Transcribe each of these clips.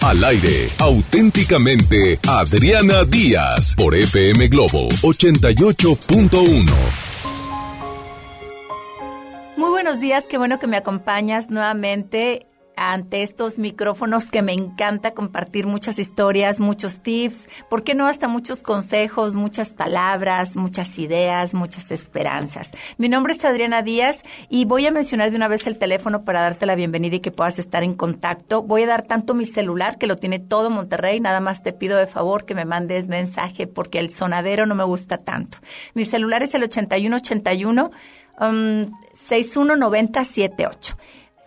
Al aire, auténticamente Adriana Díaz por FM Globo 88.1. Muy buenos días, qué bueno que me acompañas nuevamente ante estos micrófonos que me encanta compartir muchas historias, muchos tips, ¿por qué no hasta muchos consejos, muchas palabras, muchas ideas, muchas esperanzas? Mi nombre es Adriana Díaz y voy a mencionar de una vez el teléfono para darte la bienvenida y que puedas estar en contacto. Voy a dar tanto mi celular, que lo tiene todo Monterrey, nada más te pido de favor que me mandes mensaje porque el sonadero no me gusta tanto. Mi celular es el 8181 um, 619078.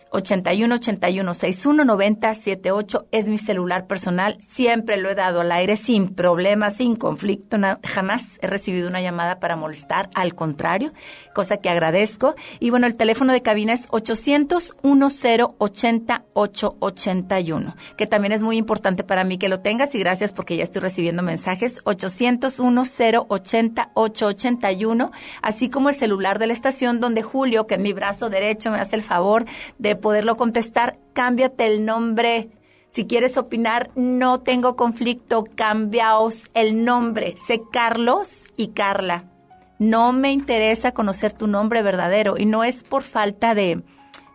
81 81 61 90 78 es mi celular personal. Siempre lo he dado al aire sin problemas, sin conflicto. na- jamás he recibido una llamada para molestar. Al contrario, cosa que agradezco. Y bueno, el teléfono de cabina es 800 10 80 881, que también es muy importante para mí que lo tengas. Y gracias porque ya estoy recibiendo mensajes. 800 10 80 881, así como el celular de la estación donde Julio, que es mi brazo derecho, me hace el favor de poderlo contestar. Cámbiate el nombre Si quieres opinar, no tengo conflicto, cambiaos el nombre. Sé Carlos y Carla. No me interesa conocer tu nombre verdadero y no es por falta de,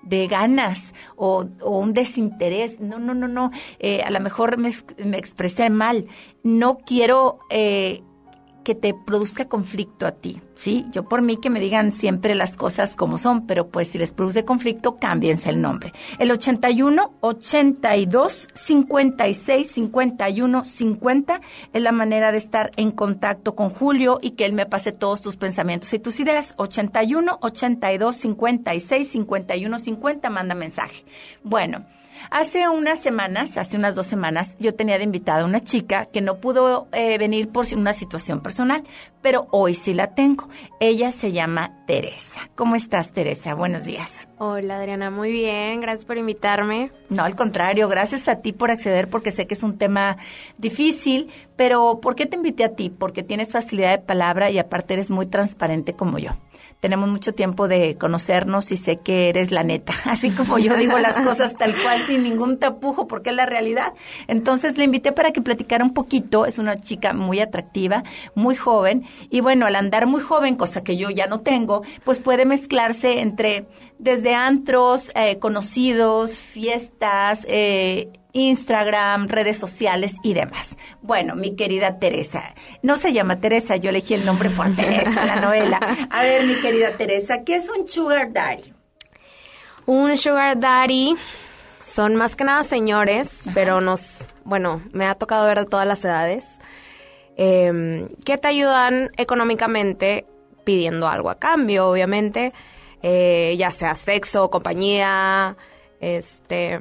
de ganas o, un desinterés. No, no, no, no. Eh, a lo mejor me, me, expresé mal. No quiero eh, que te produzca conflicto a ti, ¿sí? Yo por mí que me digan siempre las cosas como son, pero pues si les produce conflicto, cámbiense el nombre. El 81 82 56 51 50 es la manera de estar en contacto con Julio y que él me pase todos tus pensamientos y tus ideas. 81 82 56 51 50 manda mensaje. Bueno, Hace unas semanas, hace unas dos semanas, yo tenía de invitada a una chica que no pudo eh, venir por una situación personal, pero hoy sí la tengo. Ella se llama Teresa. ¿Cómo estás, Teresa? Buenos días. Hola, Adriana. Muy bien. Gracias por invitarme. No, al contrario. Gracias a ti por acceder porque sé que es un tema difícil, pero ¿por qué te invité a ti? Porque tienes facilidad de palabra y aparte eres muy transparente como yo tenemos mucho tiempo de conocernos y sé que eres la neta, así como yo digo las cosas tal cual sin ningún tapujo porque es la realidad. Entonces le invité para que platicara un poquito, es una chica muy atractiva, muy joven. Y bueno, al andar muy joven, cosa que yo ya no tengo, pues puede mezclarse entre desde antros, eh, conocidos, fiestas, eh, Instagram, redes sociales y demás. Bueno, mi querida Teresa, no se llama Teresa, yo elegí el nombre por Teresa, la novela. A ver, mi querida Teresa, ¿qué es un sugar daddy? Un sugar daddy son más que nada señores, pero nos, bueno, me ha tocado ver de todas las edades, em, que te ayudan económicamente pidiendo algo a cambio, obviamente, eh, ya sea sexo, compañía, este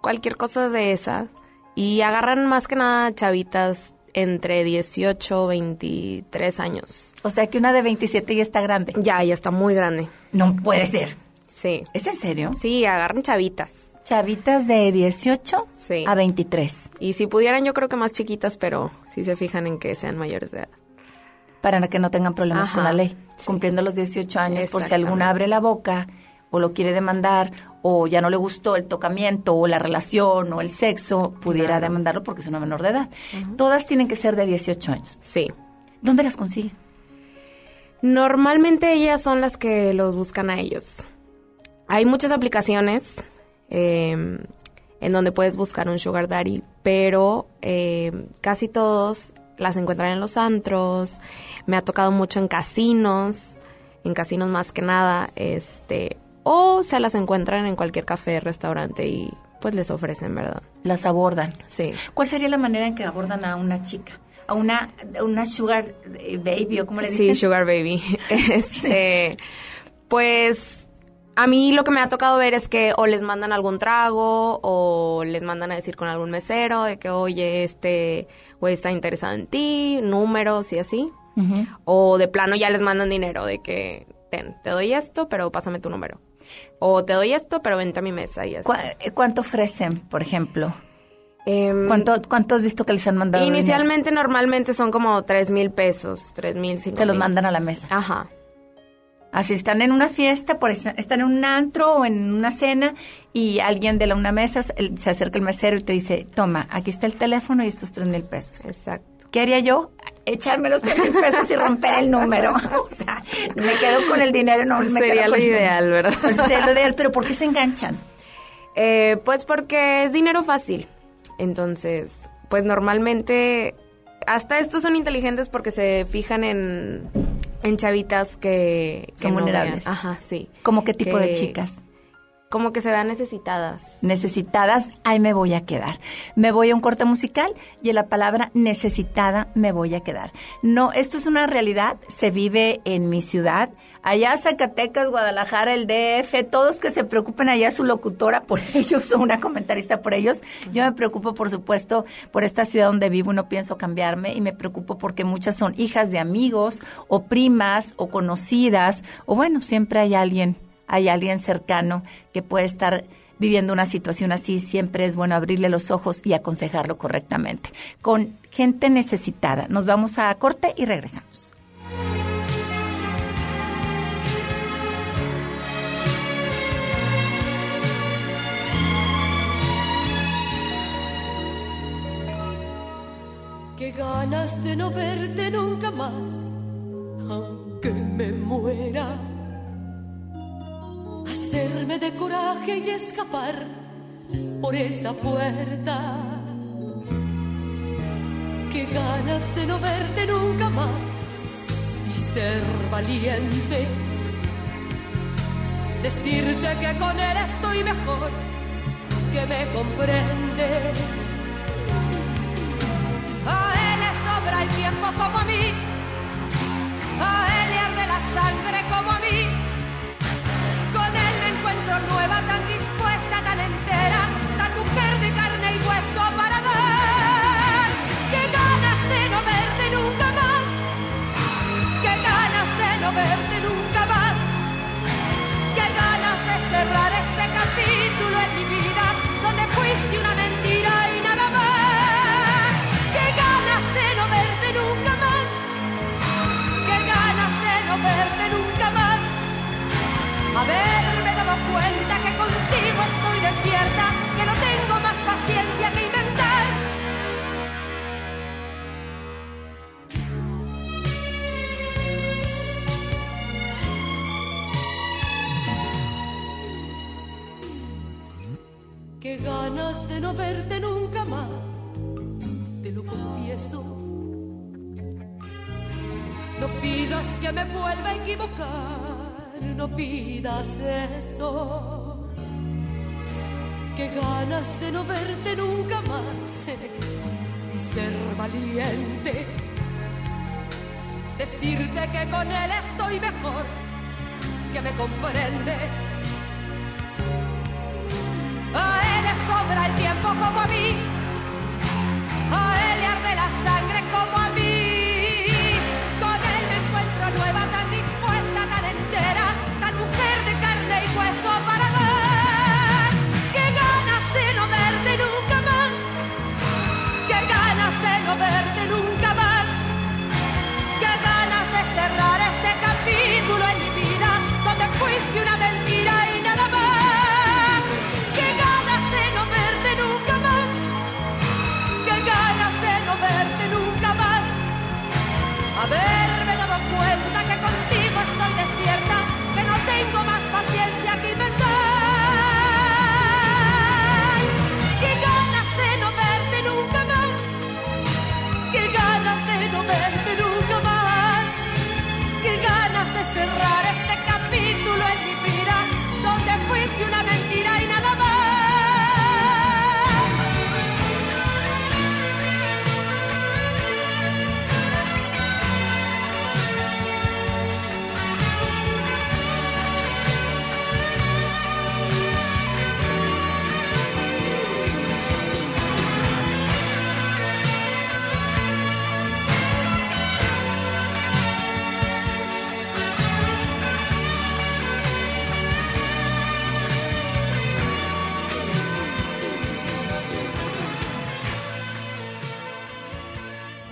cualquier cosa de esas. Y agarran más que nada chavitas entre 18 23 años. O sea que una de 27 ya está grande. Ya, ya está muy grande. No puede ser. Sí. ¿Es en serio? Sí, agarran chavitas. Chavitas de 18 sí. a 23. Y si pudieran, yo creo que más chiquitas, pero si se fijan en que sean mayores de edad. Para que no tengan problemas con la ley. Cumpliendo los 18 años, por si alguna abre la boca o lo quiere demandar o ya no le gustó el tocamiento o la relación o el sexo, pudiera demandarlo porque es una menor de edad. Todas tienen que ser de 18 años. Sí. ¿Dónde las consigue? Normalmente ellas son las que los buscan a ellos. Hay muchas aplicaciones em, en donde puedes buscar un sugar daddy, pero em, casi todos las encuentran en los antros. Me ha tocado mucho en casinos, en casinos más que nada, este, o se las encuentran en cualquier café, restaurante y pues les ofrecen, ¿verdad? Las abordan. Sí. ¿Cuál sería la manera en que abordan a una chica? A una, una sugar baby o como le dicen? Sí, sugar baby. este, pues a mí lo que me ha tocado ver es que o les mandan algún trago o les mandan a decir con algún mesero de que, oye, este güey está interesado en ti, números y así. O de plano ya les mandan dinero de que, ten, te doy esto, pero pásame tu número. O te doy esto, pero vente a mi mesa y así. Eh, ¿Cuánto ofrecen, por ejemplo? Em, ¿Cuánto, ¿Cuánto has visto que les han mandado? Inicialmente, normalmente son como tres mil pesos, tres mil, cinco Te los mandan a la mesa. Ajá. Así están en una fiesta, por están en un antro o en una cena y alguien de la una mesa se acerca el mesero y te dice, toma, aquí está el teléfono y estos tres mil pesos. Exacto. ¿Qué haría yo? Echarme los tres mil pesos y romper el número. o sea, me quedo con el dinero, no me Sería lo ideal, ¿verdad? Pues sería lo ideal, pero ¿por qué se enganchan? Eh, pues porque es dinero fácil. Entonces, pues normalmente, hasta estos son inteligentes porque se fijan en, en chavitas que... Son vulnerables. Ajá, sí. ¿Cómo qué tipo de chicas? Como que se vean necesitadas. Necesitadas, ahí me voy a quedar. Me voy a un corte musical y en la palabra necesitada me voy a quedar. No, esto es una realidad, se vive en mi ciudad. Allá Zacatecas, Guadalajara, el DF, todos que se preocupen allá su locutora por ellos o una comentarista por ellos. Yo me preocupo, por supuesto, por esta ciudad donde vivo y no pienso cambiarme y me preocupo porque muchas son hijas de amigos o primas o conocidas o bueno, siempre hay alguien hay alguien cercano que puede estar viviendo una situación así, siempre es bueno abrirle los ojos y aconsejarlo correctamente. Con gente necesitada. Nos vamos a corte y regresamos. Ganas de no verte nunca más, aunque me muera. Hacerme de coraje y escapar por esa puerta. Qué ganas de no verte nunca más y ser valiente. Decirte que con él estoy mejor, que me comprende el tiempo como a mí. A él le arde la sangre como a mí. Con él me encuentro nueva, tan dispuesta, tan entera, Haberme dado cuenta que contigo estoy desierta, que no tengo más paciencia que inventar. Qué ganas de no verte nunca más, te lo confieso. No pidas que me vuelva a equivocar, no pidas eso. Qué ganas de no verte nunca más eh, y ser valiente. Decirte que con él estoy mejor, que me comprende. A él le sobra el tiempo como a mí. A él le arde la sangre como a mí. Con él me encuentro nueva, tan dispuesta, tan entera, y hueso para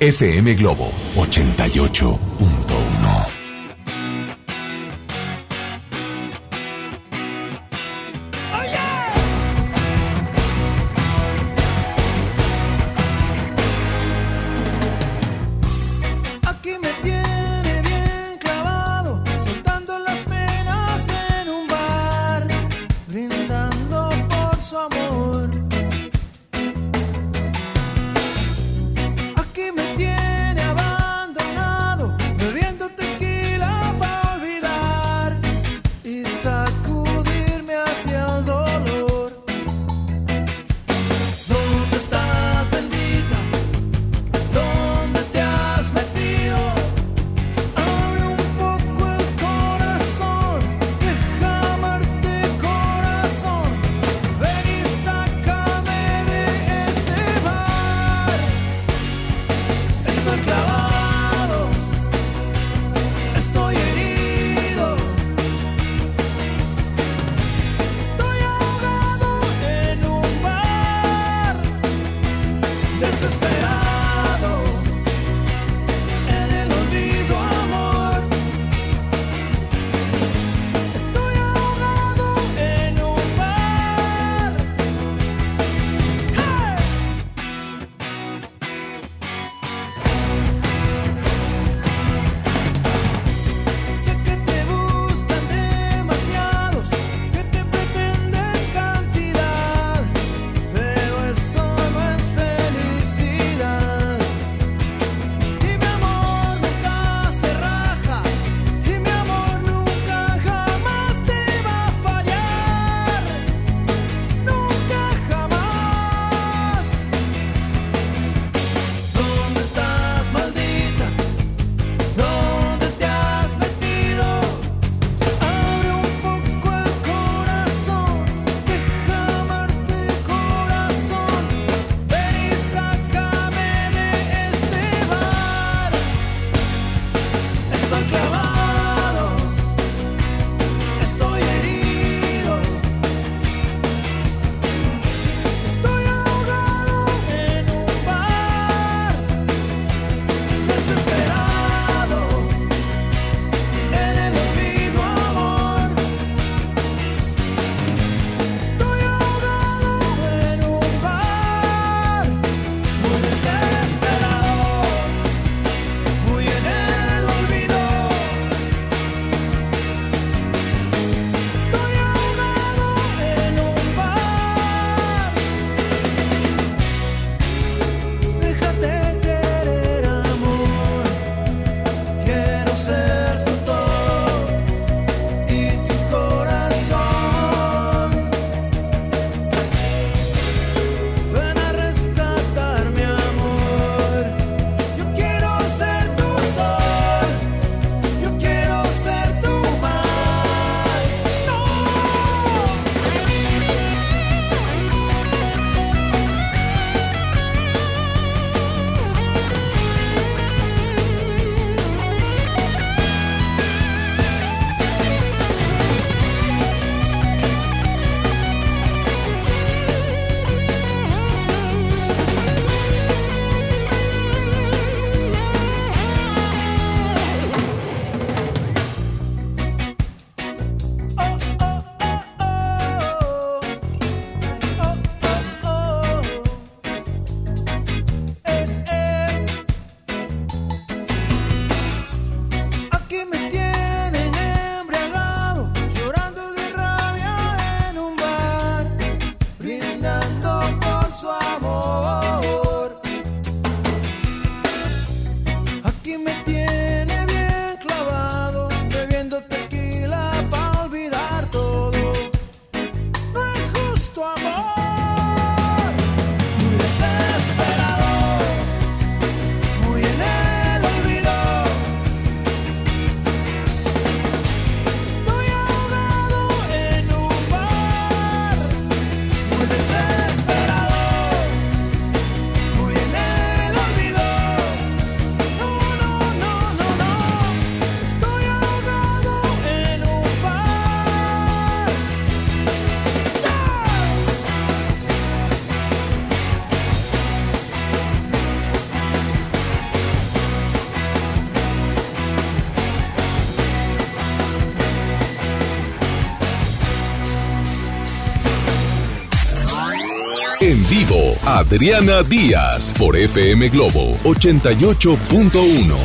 FM Globo 88.1. Adriana Díaz por FM Globo 88.1.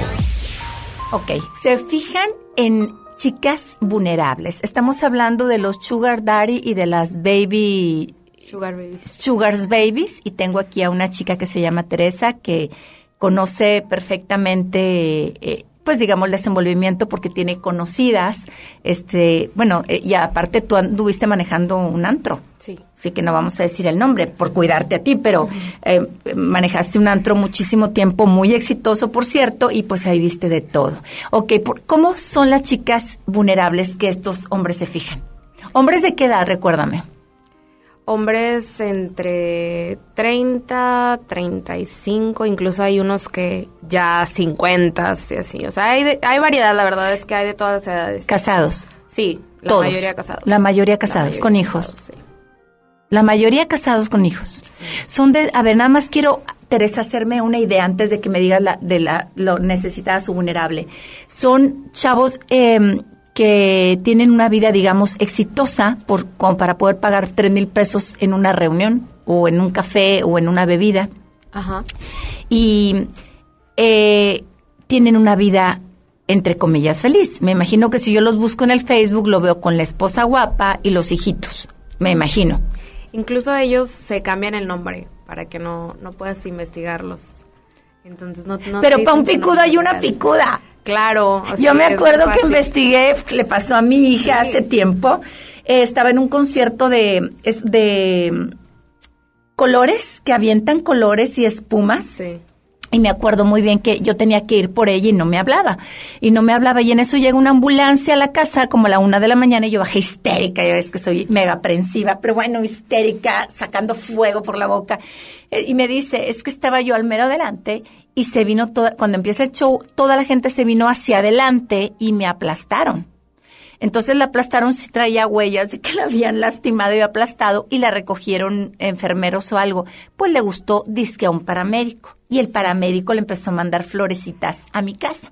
Ok, se fijan en chicas vulnerables. Estamos hablando de los sugar daddy y de las baby Sugar babies. Sugars Babies y tengo aquí a una chica que se llama Teresa que conoce perfectamente eh, pues digamos el desenvolvimiento porque tiene conocidas este bueno eh, y aparte tú anduviste manejando un antro Sí. así que no vamos a decir el nombre por cuidarte a ti pero eh, manejaste un antro muchísimo tiempo muy exitoso por cierto y pues ahí viste de todo Ok, por- ¿cómo son las chicas vulnerables que estos hombres se fijan? ¿Hombres de qué edad? Recuérdame. Hombres entre 30, 35, incluso hay unos que ya 50 y así. O sea, hay, de- hay variedad, la verdad es que hay de todas las edades. Casados. Sí, la Todos. mayoría casados. La mayoría La casados, mayoría con hijos. casados, sí. La mayoría casados con hijos. Son de, a ver, nada más quiero, Teresa, hacerme una idea antes de que me digas la, de la, lo necesitada o vulnerable. Son chavos eh, que tienen una vida, digamos, exitosa por, como para poder pagar tres mil pesos en una reunión o en un café o en una bebida Ajá. y eh, tienen una vida entre comillas feliz. Me imagino que si yo los busco en el Facebook lo veo con la esposa guapa y los hijitos. Me imagino. Incluso ellos se cambian el nombre para que no, no puedas investigarlos. Entonces no, no Pero para un picudo hay una picuda. Claro. o sea, Yo me acuerdo que investigué, le pasó a mi hija hace tiempo. eh, estaba en un concierto de, es de colores, que avientan colores y espumas. Sí. Y me acuerdo muy bien que yo tenía que ir por ella y no me hablaba. Y no me hablaba. Y en eso llega una ambulancia a la casa como a la una de la mañana y yo bajé histérica. Ya ves que soy mega aprensiva, pero bueno, histérica, sacando fuego por la boca. Eh, Y me dice, es que estaba yo al mero adelante y se vino toda, cuando empieza el show, toda la gente se vino hacia adelante y me aplastaron. Entonces la aplastaron si traía huellas de que la habían lastimado y aplastado y la recogieron enfermeros o algo. Pues le gustó disque a un paramédico y el paramédico le empezó a mandar florecitas a mi casa.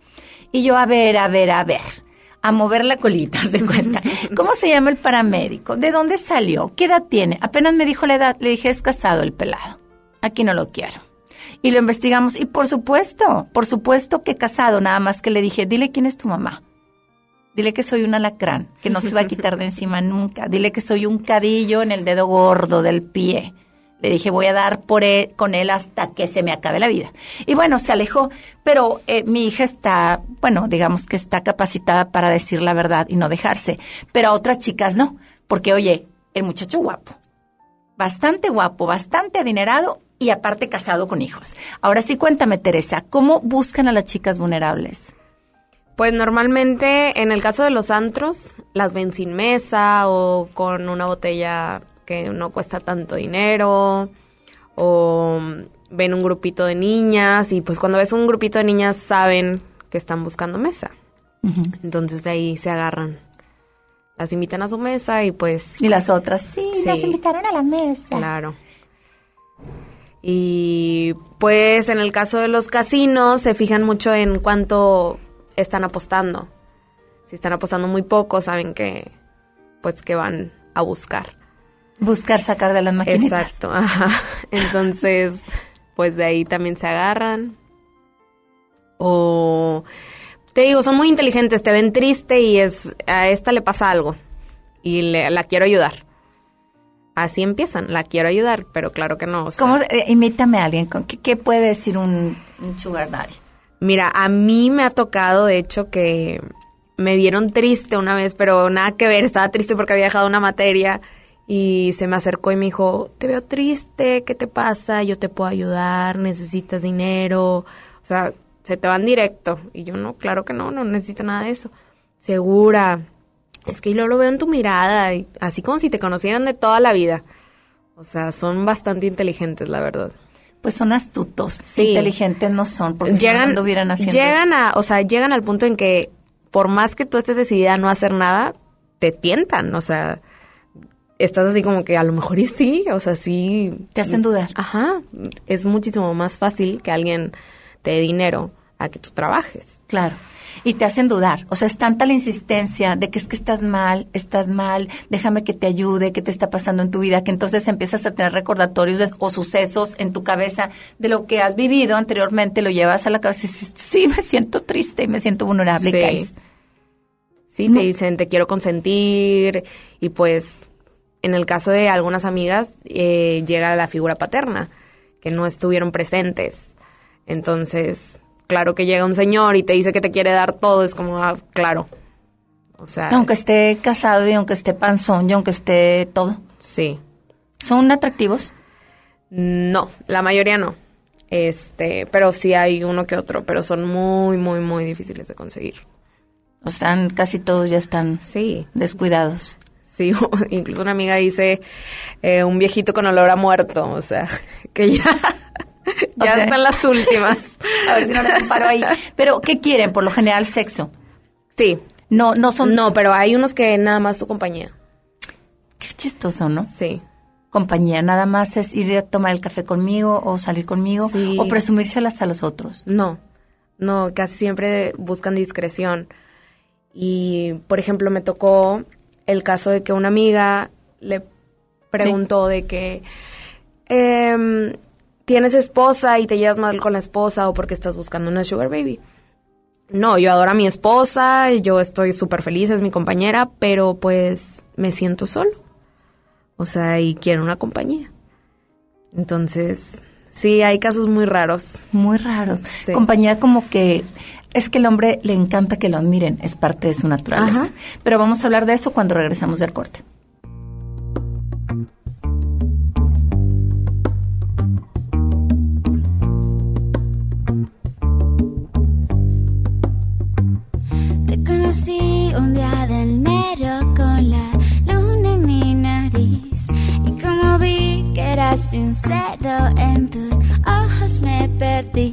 Y yo, a ver, a ver, a ver, a mover la colita, ¿haz de cuenta. ¿Cómo se llama el paramédico? ¿De dónde salió? ¿Qué edad tiene? Apenas me dijo la edad, le dije, es casado el pelado. Aquí no lo quiero. Y lo investigamos y por supuesto, por supuesto que casado, nada más que le dije, dile quién es tu mamá. Dile que soy un alacrán, que no se va a quitar de encima nunca. Dile que soy un cadillo en el dedo gordo del pie. Le dije, voy a dar por él, con él hasta que se me acabe la vida. Y bueno, se alejó, pero eh, mi hija está, bueno, digamos que está capacitada para decir la verdad y no dejarse. Pero a otras chicas no, porque oye, el muchacho guapo, bastante guapo, bastante adinerado y aparte casado con hijos. Ahora sí, cuéntame, Teresa, ¿cómo buscan a las chicas vulnerables? Pues normalmente en el caso de los antros las ven sin mesa o con una botella que no cuesta tanto dinero o ven un grupito de niñas y pues cuando ves un grupito de niñas saben que están buscando mesa. Entonces de ahí se agarran. Las invitan a su mesa y pues Y las otras, sí, Sí. las invitaron a la mesa. Claro. Y pues en el caso de los casinos se fijan mucho en cuánto están apostando. Si están apostando muy poco, saben que pues que van a buscar. Buscar sacar de las maquinitas. Exacto. ajá. Entonces, pues de ahí también se agarran. O te digo, son muy inteligentes, te ven triste y es a esta le pasa algo y le- la quiero ayudar. Así empiezan, la quiero ayudar, pero claro que no. o sea, ¿Cómo, eh, imítame a alguien, con, ¿qué, qué puede decir un, un sugar daddy? Mira, a mí me ha tocado, de hecho, que me vieron triste una vez, pero nada que ver, estaba triste porque había dejado una materia y se me acercó y me dijo, te veo triste, ¿qué te pasa? Yo te puedo ayudar, necesitas dinero, o sea, se te van directo. Y yo no, claro que no, no necesito nada de eso. Segura, es que yo lo veo en tu mirada, así como si te conocieran de toda la vida. O sea, son bastante inteligentes, la verdad. Pues son astutos, Sí. inteligentes no son, porque si no, llegan, anduvieran haciendo llegan a, o sea, llegan al punto en que por más que tú estés decidida a no hacer nada, te tientan, o sea, estás así como que a lo mejor y sí, o sea, sí. Te hacen dudar. Ajá, es muchísimo más fácil que alguien te dé dinero a que tú trabajes. Claro. Y te hacen dudar. O sea, es tanta la insistencia de que es que estás mal, estás mal, déjame que te ayude, qué te está pasando en tu vida, que entonces empiezas a tener recordatorios de- o sucesos en tu cabeza de lo que has vivido anteriormente, lo llevas a la cabeza y dices, sí, me siento triste y me siento vulnerable y Sí. caes. Sí, te dicen, te quiero consentir y pues en el caso de algunas amigas eh, llega la figura paterna, que no estuvieron presentes. Entonces, claro que llega un señor y te dice que te quiere dar todo, es como, ah, claro. O sea, Aunque esté casado y aunque esté panzón y aunque esté todo. sí. ¿Son atractivos? No, la mayoría no. Este, pero sí hay uno que otro, pero son muy, muy, muy difíciles de conseguir. O sea, casi todos ya están Sí. descuidados. Sí, incluso una amiga dice eh, un viejito con olor a muerto, o sea, que ya, ya sea- están las últimas. A ver si no me comparo ahí. Pero, ¿qué quieren? Por lo general, sexo. Sí, No, no son... no, pero hay unos que nada más tu compañía. Qué chistoso, ¿no? Sí, Compañía, nada más es ir a tomar el café conmigo o salir conmigo Sí. o presumírselas a los otros. no, no, casi siempre buscan discreción. Y, por ejemplo, me tocó el caso de que una amiga le preguntó de que em, tienes esposa y te llevas mal con la esposa o porque estás buscando una sugar baby. No, yo adoro a mi esposa, yo estoy súper feliz, es mi compañera, pero pues me siento solo. O sea, y quiero una compañía. Entonces, sí, hay casos muy raros. Muy raros. Sí. Compañía como que es que el hombre le encanta que lo admiren, es parte de su naturaleza. Ajá. Pero vamos a hablar de eso cuando regresamos del corte. Con la luna en mi nariz y como vi que eras sincero en tus ojos me perdí.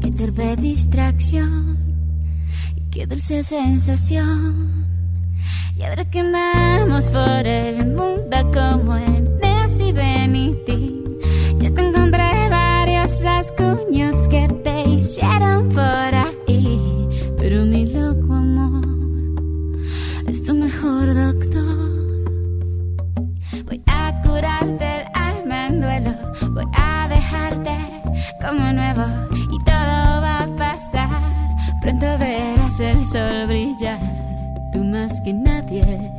Qué torpe distracción y qué dulce sensación. Y ahora que andamos por el mundo como en Nancy Benitín, yo te encontré varios rasguños que te hicieron por ahí. Pero mi loco doctor. Voy a curarte el alma en duelo. Voy a dejarte como nuevo y todo va a pasar. Pronto verás el sol brillar. Tú más que nadie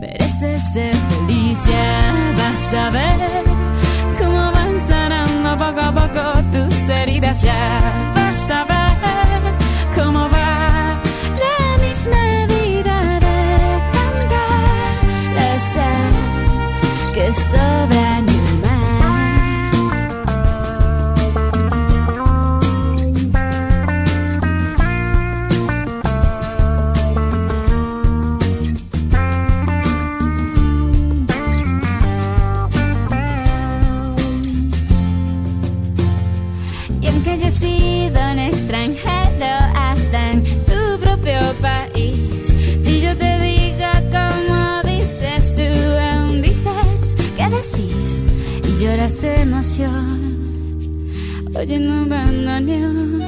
mereces ser feliz. Ya vas a ver cómo van sanando poco a poco tus heridas. Ya vas a ver cómo va la misma vida sal que sobra y lloras de emoción, oyendo un bandoneón.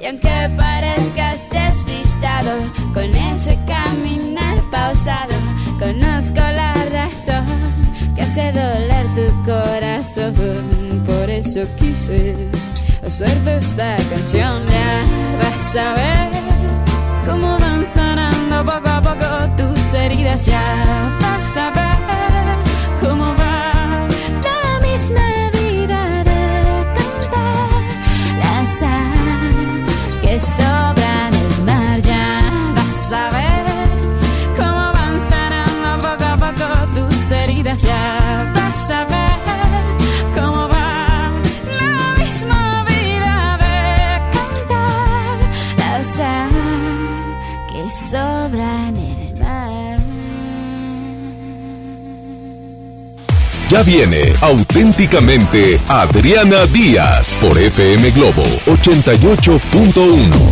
Y aunque parezcas despistado con ese caminar pausado, conozco la razón que hace doler tu corazón. Por eso quise hacerte esta canción. Ya vas a ver cómo van sanando poco a poco tus heridas. Ya vas a ver vas a ver cómo va la misma vida de cantar la sal que sobra en el mar. Ya viene auténticamente Adriana Díaz por FM Globo 88.1.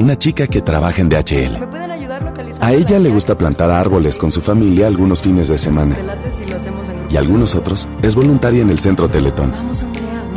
una chica que trabaja en DHL. ¿Me pueden ayudar localizando? A ella le gusta plantar árboles con su familia algunos fines de semana. Y algunos otros es voluntaria en el Centro Teletón. Vamos.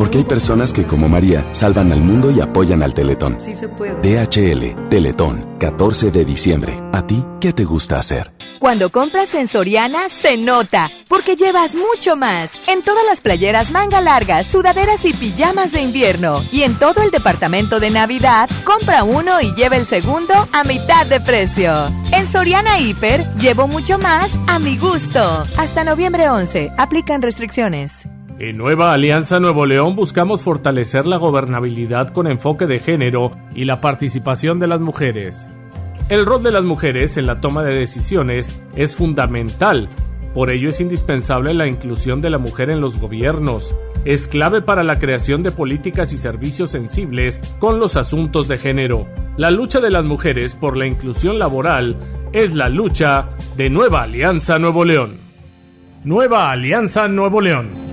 Porque hay personas que, como María, salvan al mundo y apoyan al Teletón. Sí se puede. DHL, Teletón, 14 de diciembre. ¿A ti qué te gusta hacer? Cuando compras en Soriana, se nota, porque llevas mucho más. En todas las playeras manga largas, sudaderas y pijamas de invierno. Y en todo el departamento de Navidad, compra uno y lleva el segundo a mitad de precio. En Soriana Hiper, llevo mucho más a mi gusto. Hasta noviembre 11, aplican restricciones. En Nueva Alianza Nuevo León buscamos fortalecer la gobernabilidad con enfoque de género y la participación de las mujeres. El rol de las mujeres en la toma de decisiones es fundamental, por ello es indispensable la inclusión de la mujer en los gobiernos. Es clave para la creación de políticas y servicios sensibles con los asuntos de género. La lucha de las mujeres por la inclusión laboral es la lucha de Nueva Alianza Nuevo León. Nueva Alianza Nuevo León.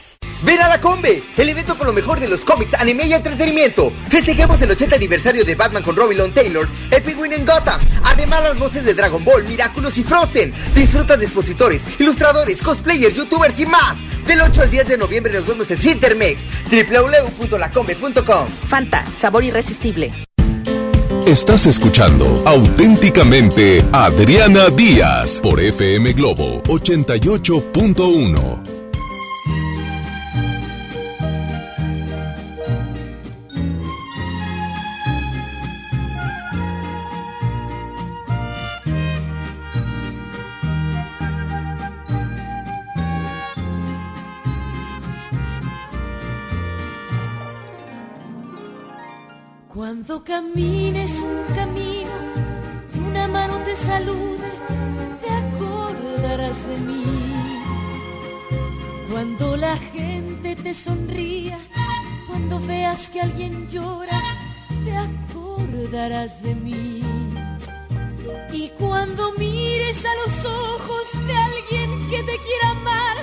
Ven a la Combe, el evento con lo mejor de los cómics, anime y entretenimiento. Festejemos el 80 aniversario de Batman con Robin Long Taylor, el Penguin en Gotham. Además, las voces de Dragon Ball, Miraculous y Frozen. Disfruta de expositores, ilustradores, cosplayers, youtubers y más. Del 8 al 10 de noviembre nos vemos en Cintermex, www.lacombe.com. Fanta, sabor irresistible. Estás escuchando auténticamente Adriana Díaz por FM Globo 88.1. Cuando camines un camino y una mano te salude, te acordarás de mí. Cuando la gente te sonría, cuando veas que alguien llora, te acordarás de mí. Y cuando mires a los ojos de alguien que te quiera amar,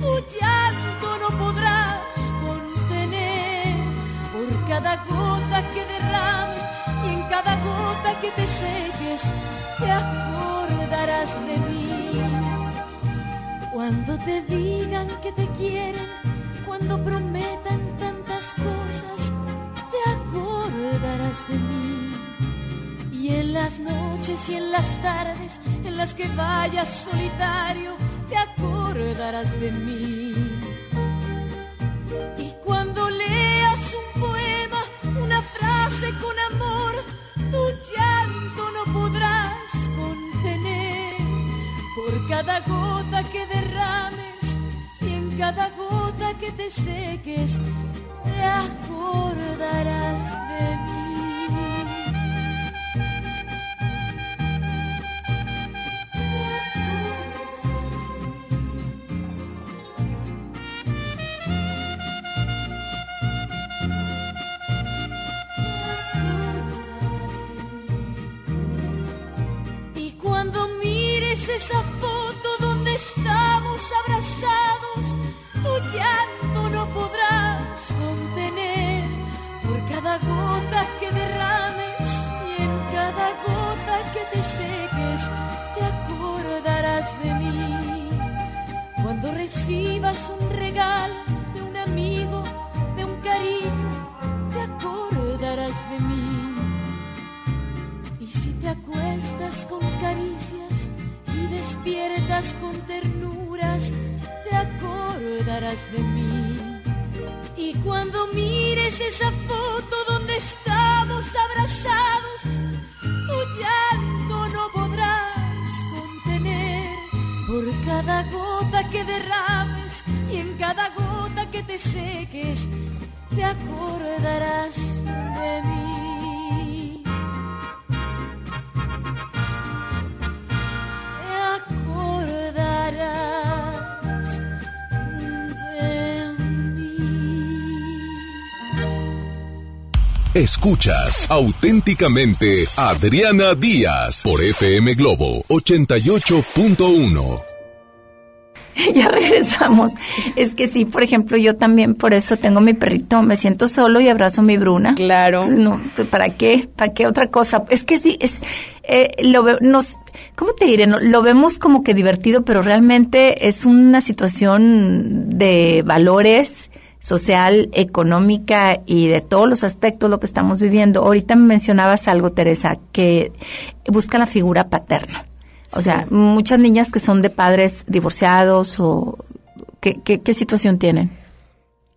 tu llanto no podrás cada gota que derrames y en cada gota que te seques, te acordarás de mí. Cuando te digan que te quieren, cuando prometan tantas cosas, te acordarás de mí. Y en las noches y en las tardes en las que vayas solitario, te acordarás de mí. Y cuando una con amor, tu llanto no podrás contener. Por cada gota que derrames y en cada gota que te seques, te acordarás de mí. Mires esa foto donde estamos abrazados, tu llanto no podrás contener por cada gota que derrames y en cada gota que te seques te acordarás de mí. Cuando recibas un regalo de un amigo, de un cariño, con ternuras, te acordarás de mí. Y cuando mires esa foto donde estamos abrazados, tu llanto no podrás contener. Por cada gota que derrames y en cada gota que te seques, te acordarás de mí. Escuchas auténticamente Adriana Díaz por FM Globo 88.1. ya regresamos. Es que sí, por ejemplo, yo también por eso tengo mi perrito, me siento solo y abrazo a mi Bruna. Claro. No, ¿para qué? ¿Para qué otra cosa? Es que sí, es, eh, lo ve- nos, ¿cómo te diré? No, lo vemos como que divertido, pero realmente es una situación de valores social, económica y de todos los aspectos lo que estamos viviendo. Ahorita me mencionabas algo, Teresa, que busca la figura paterna. O sea, muchas niñas que son de padres divorciados o ¿qué, qué, qué situación tienen?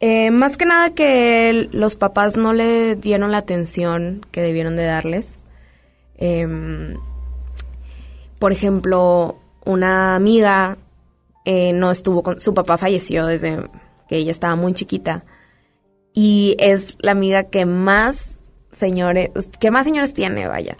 Eh, más que nada que los papás no le dieron la atención que debieron de darles. Em, por ejemplo, una amiga eh, no estuvo con su papá falleció desde que ella estaba muy chiquita y es la amiga que más señores que más señores tiene, vaya.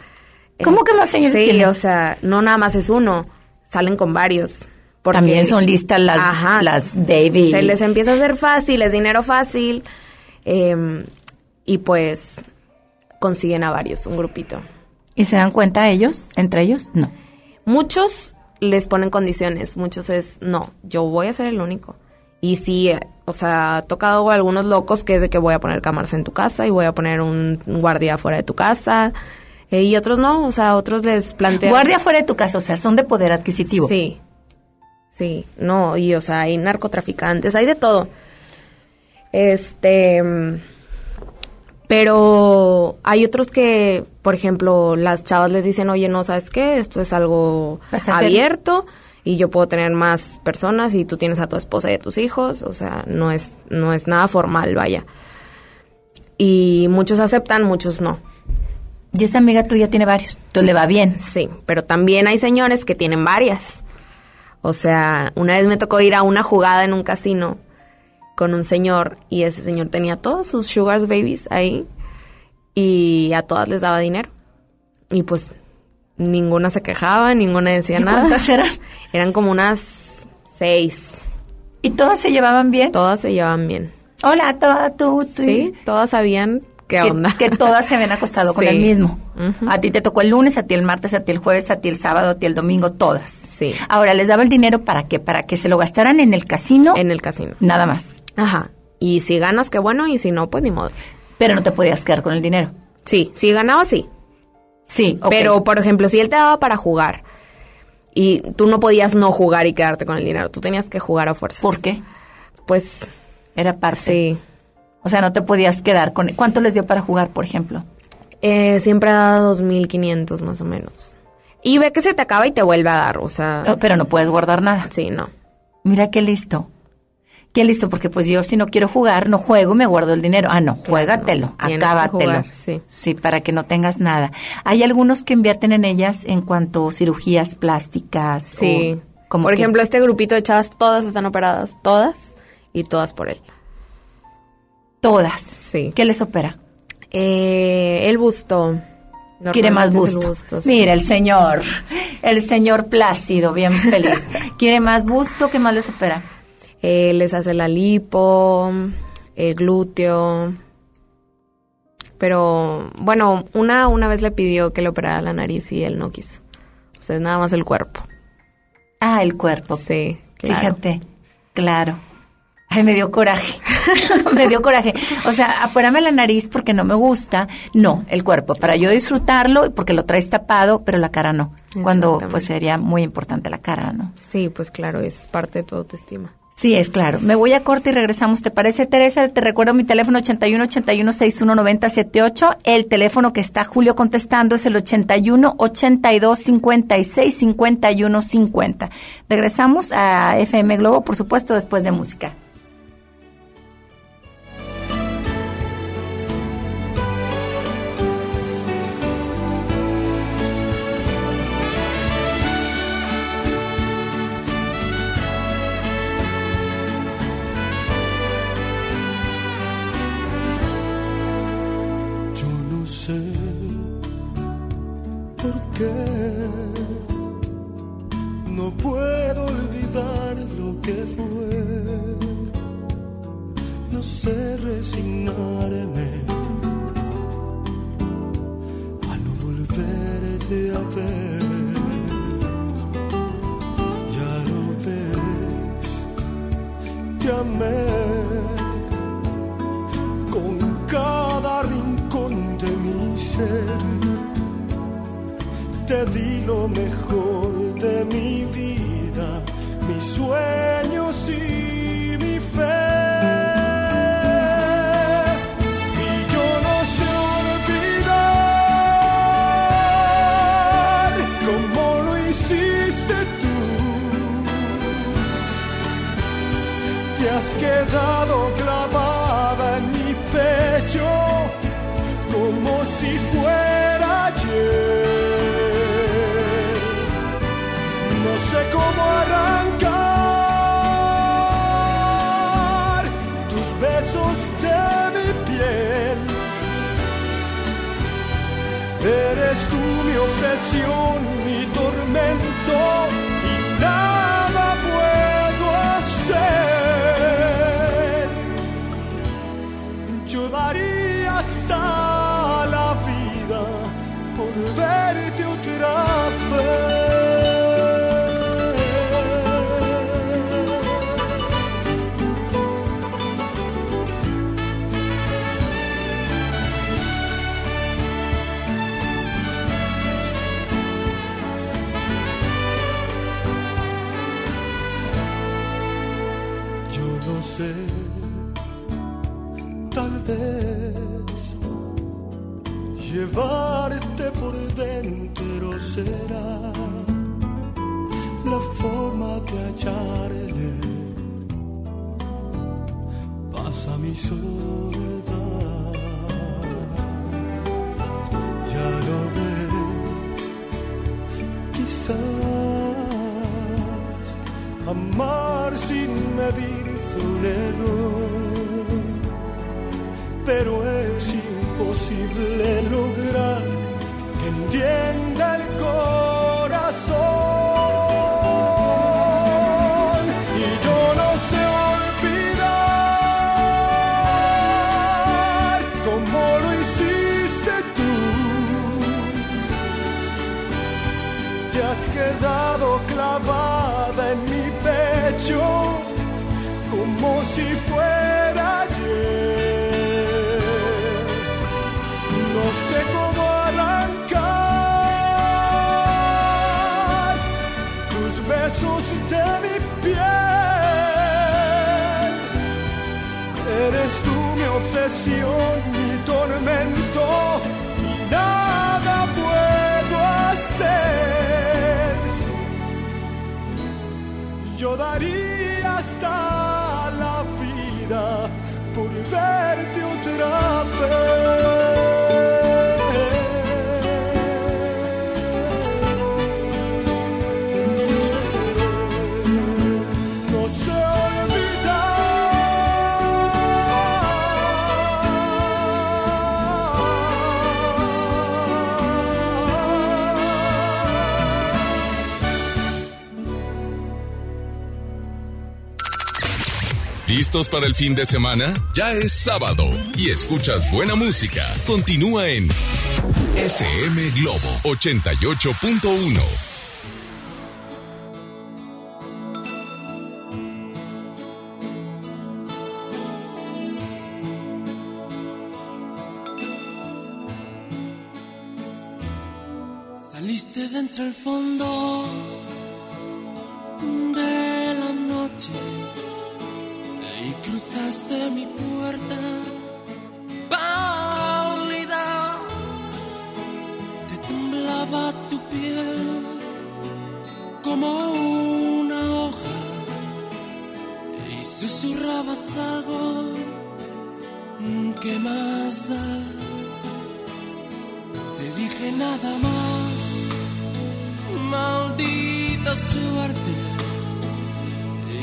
¿Cómo que más señores sí, tiene? o sea, no nada más es uno, salen con varios. porque- También son listas las, Ajá. las David. se les empieza a hacer fácil, es dinero fácil. em, y pues consiguen a varios, un grupito. ¿Y se dan cuenta ellos, entre ellos? No. Muchos les ponen condiciones, muchos es, no, yo voy a ser el único. Y sí, eh, o sea, ha tocado a algunos locos que es de que voy a poner cámaras en tu casa y voy a poner un, guardia fuera de tu casa. eh, y otros no, o sea, otros les plantean... Guardia fuera de tu casa, o sea, son de poder adquisitivo. Sí, sí, no, y o sea, hay narcotraficantes, hay de todo. Este, pero hay otros que, por ejemplo, las chavas les dicen, oye, no, ¿sabes qué? Esto es algo Pasajero. abierto y yo puedo tener más personas y tú tienes a tu esposa y a tus hijos, o sea, no es, no es nada formal, vaya. Y muchos aceptan, muchos no. Y esa amiga tuya tiene varios, entonces le va bien. Sí, pero también hay señores que tienen varias. O sea, una vez me tocó ir a una jugada en un casino con un señor y ese señor tenía todos sus sugars babies ahí y a todas les daba dinero. Y pues ninguna se quejaba, ninguna decía ¿Y nada. cuántas eran? Eran como unas seis. ¿Y todas se llevaban bien? Todas se llevaban bien. Hola, toda tú, tú. Sí, todas sabían qué que, onda. que todas se habían acostado con Sí. el mismo. A ti te tocó el lunes, a ti el martes, a ti el jueves, a ti el sábado, a ti el domingo, todas. Sí. Ahora, ¿les daba el dinero para qué? ¿Para que se lo gastaran en el casino? En el casino. Nada más. Ajá. Y si ganas, qué bueno, y si no, pues ni modo. Pero no te podías quedar con el dinero. Sí, si ganaba, sí. Sí. Pero, por ejemplo, si él te daba para jugar y tú no podías no jugar y quedarte con el dinero, tú tenías que jugar a fuerza. ¿Por qué? Pues, Era parte. sí. O sea, no te podías quedar con... ¿Cuánto les dio para jugar, por ejemplo? Eh, siempre da 2.500 más o menos. Y ve que se te acaba y te vuelve a dar, o sea... Oh, pero no puedes guardar nada. Sí, no. Mira qué listo. Qué listo, porque pues yo si no quiero jugar, no juego, me guardo el dinero. Ah, no, juégatelo, que acábatelo. jugar, sí. Sí, para que no tengas nada. Hay algunos que invierten en ellas en cuanto a cirugías plásticas. Sí. o como por que- ejemplo, este grupito de chavas, todas están operadas, todas, y todas por él. Todas. Sí. ¿Qué les opera? Eh, el busto. Quiere más busto. el busto, sí. Mira, el señor, el señor plácido, bien feliz. Quiere más busto, ¿qué más les opera? Eh, les hace la lipo, el glúteo. Pero, bueno, una, una vez le pidió que le operara la nariz y él no quiso. O sea, es nada más el cuerpo. Ah, el cuerpo. Sí, claro. Fíjate, claro. Ay, me dio coraje. me dio coraje. O sea, afuérame la nariz porque no me gusta. No, el cuerpo. Para yo disfrutarlo, porque lo traes tapado, pero la cara no. Cuando, pues sería muy importante la cara, ¿no? Sí, pues claro, es parte de tu autoestima. Sí, es claro. Me voy a corte y regresamos. ¿Te parece, Teresa? Te recuerdo mi teléfono 81 81 61 90 78. El teléfono que está Julio contestando es el 81 82 56 51 50. Regresamos a FM Globo, por supuesto, después de música. Con cada rincón de mi ser. Te di lo mejor de mi vida, mis sueños y ¿Listos para el fin de semana? Ya es sábado y escuchas buena música. Continúa en FM Globo 88.1. que más da. Te dije nada más, maldita suerte,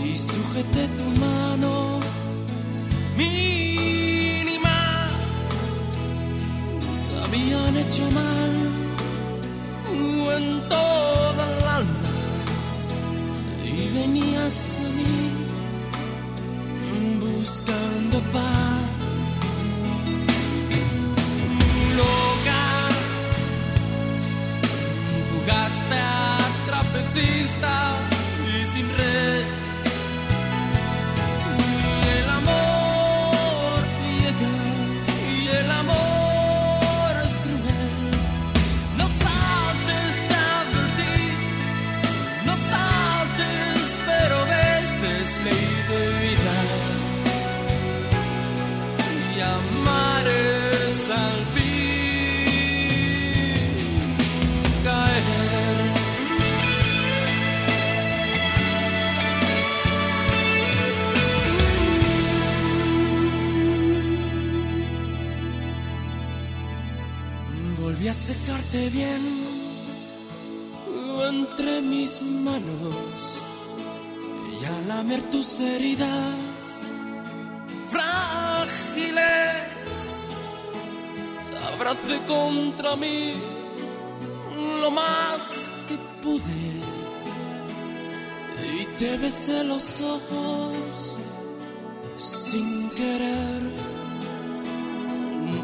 y sujeté tu mano mínima. Te habían hecho mal en toda el alma y venías a mí está mis manos y a lamer tus heridas frágiles. Abracé contra mí lo más que pude y te besé los ojos sin querer.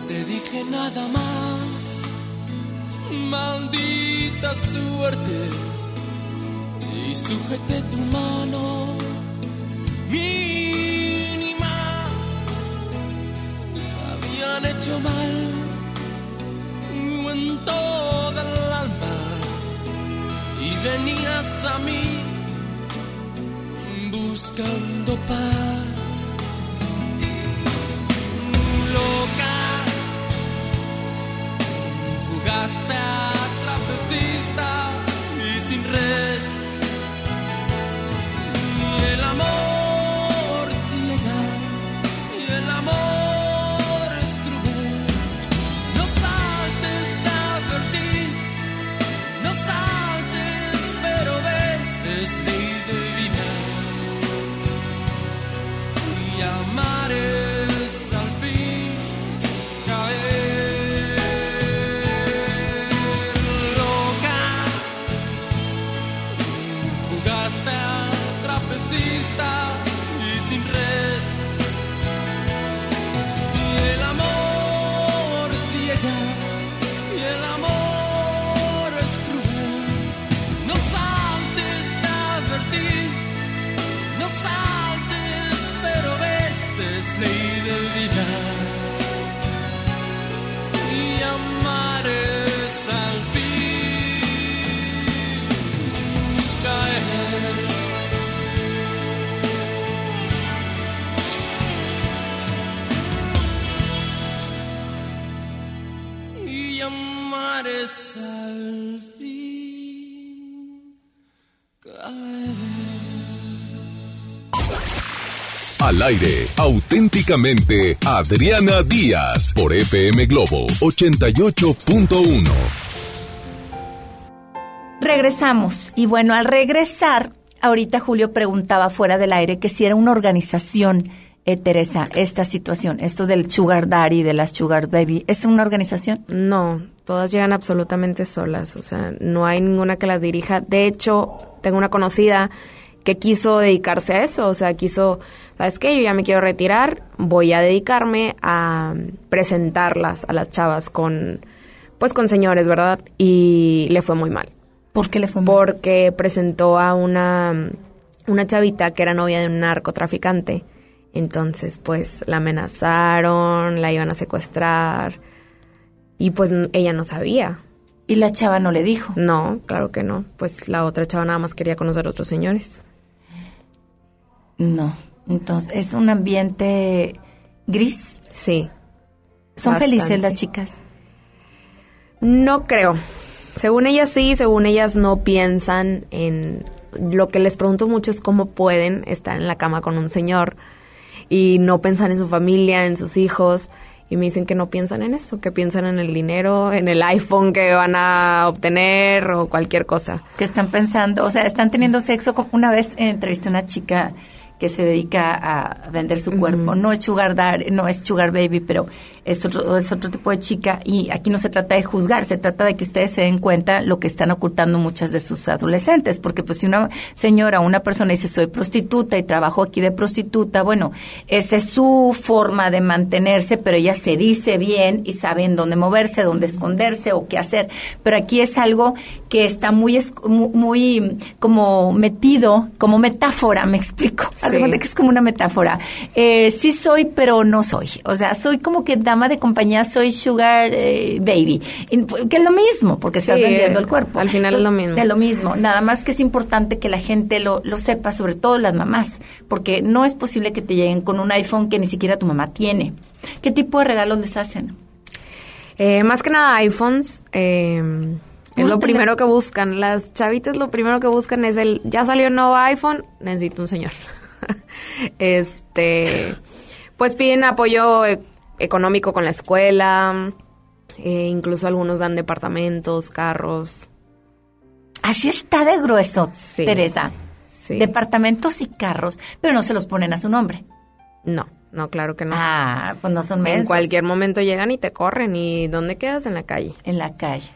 Te dije nada más, maldita suerte, y sujeté tu mano mínima. Habían hecho mal en toda el alma y venías a mí buscando paz. Al aire, auténticamente Adriana Díaz por FM Globo 88.1. Regresamos. Y bueno, al regresar, ahorita Julio preguntaba fuera del aire que si era una organización, eh, Teresa, esta situación, esto del Sugar Daddy, de las Sugar Baby, ¿es una organización? No, todas llegan absolutamente solas, o sea, no hay ninguna que las dirija. De hecho, tengo una conocida que quiso dedicarse a eso, o sea, quiso, ¿sabes qué? Yo ya me quiero retirar, voy a dedicarme a presentarlas a las chavas con, pues con señores, ¿verdad? Y le fue muy mal. ¿Por qué le fue mal? Porque presentó a una, una chavita que era novia de un narcotraficante. Entonces, pues la amenazaron, la iban a secuestrar y pues ella no sabía. Y la chava no le dijo. No, claro que no. Pues la otra chava nada más quería conocer a otros señores. No. Entonces, es un ambiente gris. Sí. ¿Son Bastante. felices las chicas? No creo. Según ellas sí, según ellas no piensan en... Lo que les pregunto mucho es cómo pueden estar en la cama con un señor y no pensar en su familia, en sus hijos. Y me dicen que no piensan en eso, que piensan en el dinero, en el iPhone que van a obtener o cualquier cosa. que están pensando, o sea, están teniendo sexo. Una vez entrevisté a una chica que se dedica a vender su cuerpo. No es sugar daddy, no es sugar baby, pero es otro, es otro tipo de chica. Y aquí no se trata de juzgar, se trata de que ustedes se den cuenta lo que están ocultando muchas de sus adolescentes. Porque pues si una señora o una persona dice soy prostituta y trabajo aquí de prostituta, bueno, esa es su forma de mantenerse, pero ella se dice bien y sabe en dónde moverse, dónde esconderse o qué hacer. Pero aquí es algo que está muy, muy como metido, como metáfora, me explico. De Sí. que es como una metáfora. Eh, sí soy, pero no soy. O sea, soy como que de compañía, soy sugar eh, baby. Pues, que es lo mismo, porque estás Sí, vendiendo eh, el cuerpo. al final es lo mismo. Es lo mismo. Nada más que es importante que la gente lo, lo sepa, sobre todo las mamás, porque no es posible que te lleguen con un iPhone que ni siquiera tu mamá tiene. ¿Qué tipo de regalos les hacen? Eh, más que nada iPhones. eh, es lo primero que buscan. Las chavitas lo primero que buscan es el, ya salió un nuevo iPhone, necesito un señor. este, pues piden apoyo económico con la escuela. eh, incluso algunos dan departamentos, carros. Así está de grueso, Teresa. Sí. Departamentos y carros, pero no se los ponen a su nombre. No, no, claro que no. Ah, pues no son En mensos. cualquier momento llegan y te corren. ¿Y dónde quedas? En la calle. En la calle.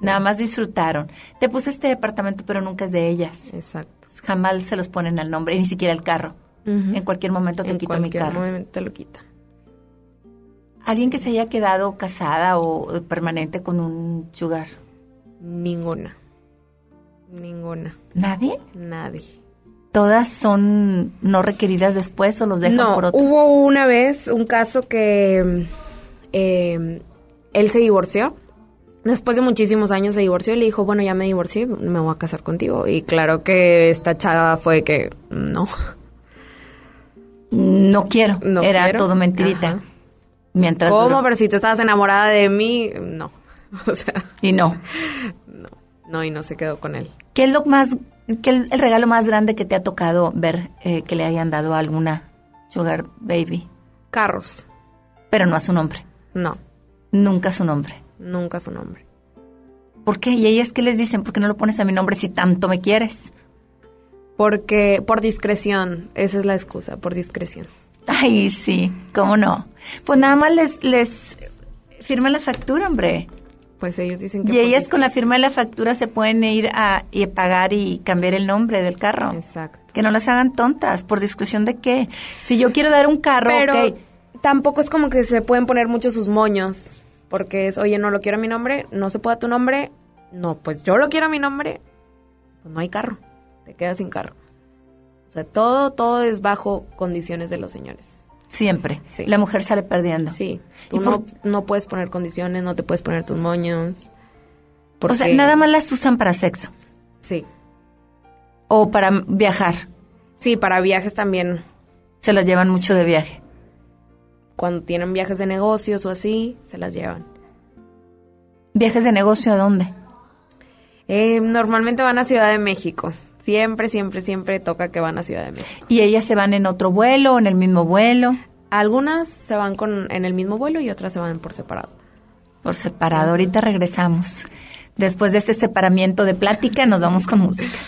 Nada más disfrutaron. Te puse este departamento, pero nunca es de ellas. Exacto. Jamás se los ponen al nombre, ni siquiera el carro. En cualquier momento te En quito mi cualquier carro. momento te lo quitan. ¿Alguien que se haya quedado casada o permanente con un sugar? Ninguna. Ninguna. ¿Nadie? Nadie. ¿Todas son no requeridas después o los dejan no, por otro? hubo una vez un caso que eh, él se divorció. Después de muchísimos años se divorció y le dijo, bueno, ya me divorcié, me voy a casar contigo. Y claro que esta chava fue que no. No quiero. No Era quiero. todo mentirita. Ajá. Mientras ¿Cómo? duró- Pero si tú estabas enamorada de mí, no. O sea, Y no. no, y no se quedó con él. ¿Qué es lo más, qué el, el regalo más grande que te ha tocado ver eh, que le hayan dado a alguna sugar baby? Carros. Pero no a su nombre. No, Nunca a su nombre. nunca su nombre. ¿Por qué? ¿Y ellas qué les dicen? ¿Por qué no lo pones a mi nombre si tanto me quieres? Porque, por discreción, esa es la excusa, por discreción. Ay, sí, ¿cómo no? Pues nada más les, les firma la factura, hombre. Pues ellos dicen que... Y ellas con la firma de la factura se pueden ir a, y pagar y cambiar el nombre del carro. Exacto. Que no las hagan tontas. ¿Por discusión de qué? Si yo quiero dar un carro, Pero tampoco es como que se pueden poner mucho sus moños. Porque es, oye, no lo quiero a mi nombre, no se puede a tu nombre. No, pues yo lo quiero a mi nombre. Pues no hay carro. Te quedas sin carro. O sea, todo, todo es bajo condiciones de los señores. Siempre. Sí. La mujer sale perdiendo. Sí. ¿Y Tú por- no, no puedes poner condiciones, no te puedes poner tus moños. O sea, nada más las usan para sexo. Sí. O para viajar. Sí, para viajes también. Se las llevan mucho de viaje. Cuando tienen viajes de negocios o así, se las llevan. ¿Viajes de negocio a dónde? Eh, normalmente van a Ciudad de México. Siempre, siempre, siempre toca que van a Ciudad de México. ¿Y ellas se van en otro vuelo o en el mismo vuelo? Algunas se van con, en el mismo vuelo y otras se van por separado. Por separado. Ahorita regresamos. Después de este separamiento de plática, nos vamos con música.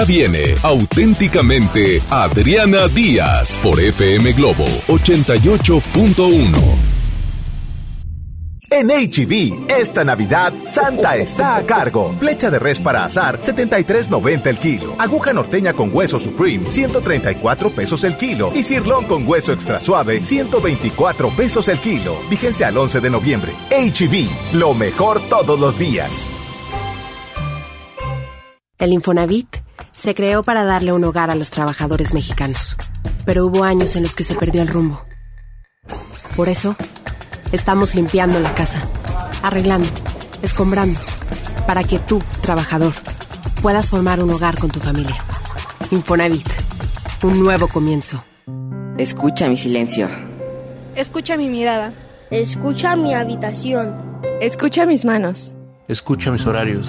Ya viene auténticamente Adriana Díaz por FM Globo 88.1. En HB, esta Navidad, Santa está a cargo. Flecha de res para azar, 73.90 el kilo. Aguja norteña con hueso Supreme, 134 pesos el kilo. Y cirlón con hueso extra suave, 124 pesos el kilo. Vigencia al 11 de noviembre. HB, lo mejor todos los días. El Infonavit se creó para darle un hogar a los trabajadores mexicanos. Pero hubo años en los que se perdió el rumbo. Por eso, estamos limpiando la casa, arreglando, escombrando, para que tú, trabajador, puedas formar un hogar con tu familia. Infonavit, un nuevo comienzo. Escucha mi silencio. Escucha mi mirada. Escucha mi habitación. Escucha mis manos. Escucha mis horarios.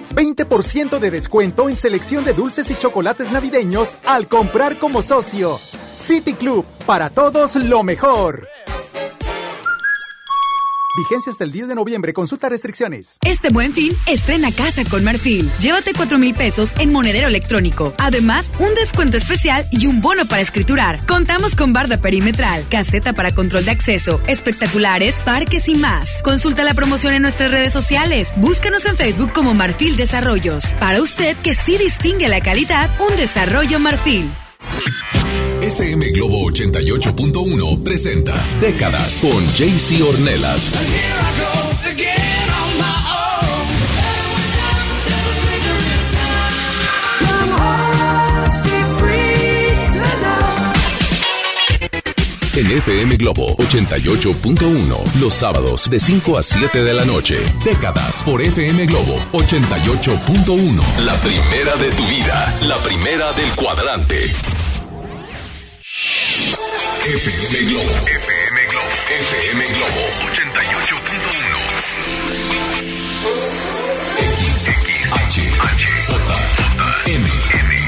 20% de descuento en selección de dulces y chocolates navideños al comprar como socio. City Club, para todos lo mejor. Vigencia hasta el 10 de noviembre. Consulta restricciones. Este buen fin, estrena casa con Marfil. Llévate 4 mil pesos en monedero electrónico. Además, un descuento especial y un bono para escriturar. Contamos con barda perimetral, caseta para control de acceso, espectaculares, parques y más. Consulta la promoción en nuestras redes sociales. Búscanos en Facebook como Marfil Desarrollos. Para usted que sí distingue la calidad, un desarrollo Marfil. FM Globo 88.1 presenta Décadas con JC Ornelas. En FM Globo 88.1, los sábados de 5 a 7 de la noche. Décadas por FM Globo 88.1. La primera de tu vida, la primera del cuadrante. FM Globo. FM Globo. FM Globo 88.1. X, X, H, H, J, M,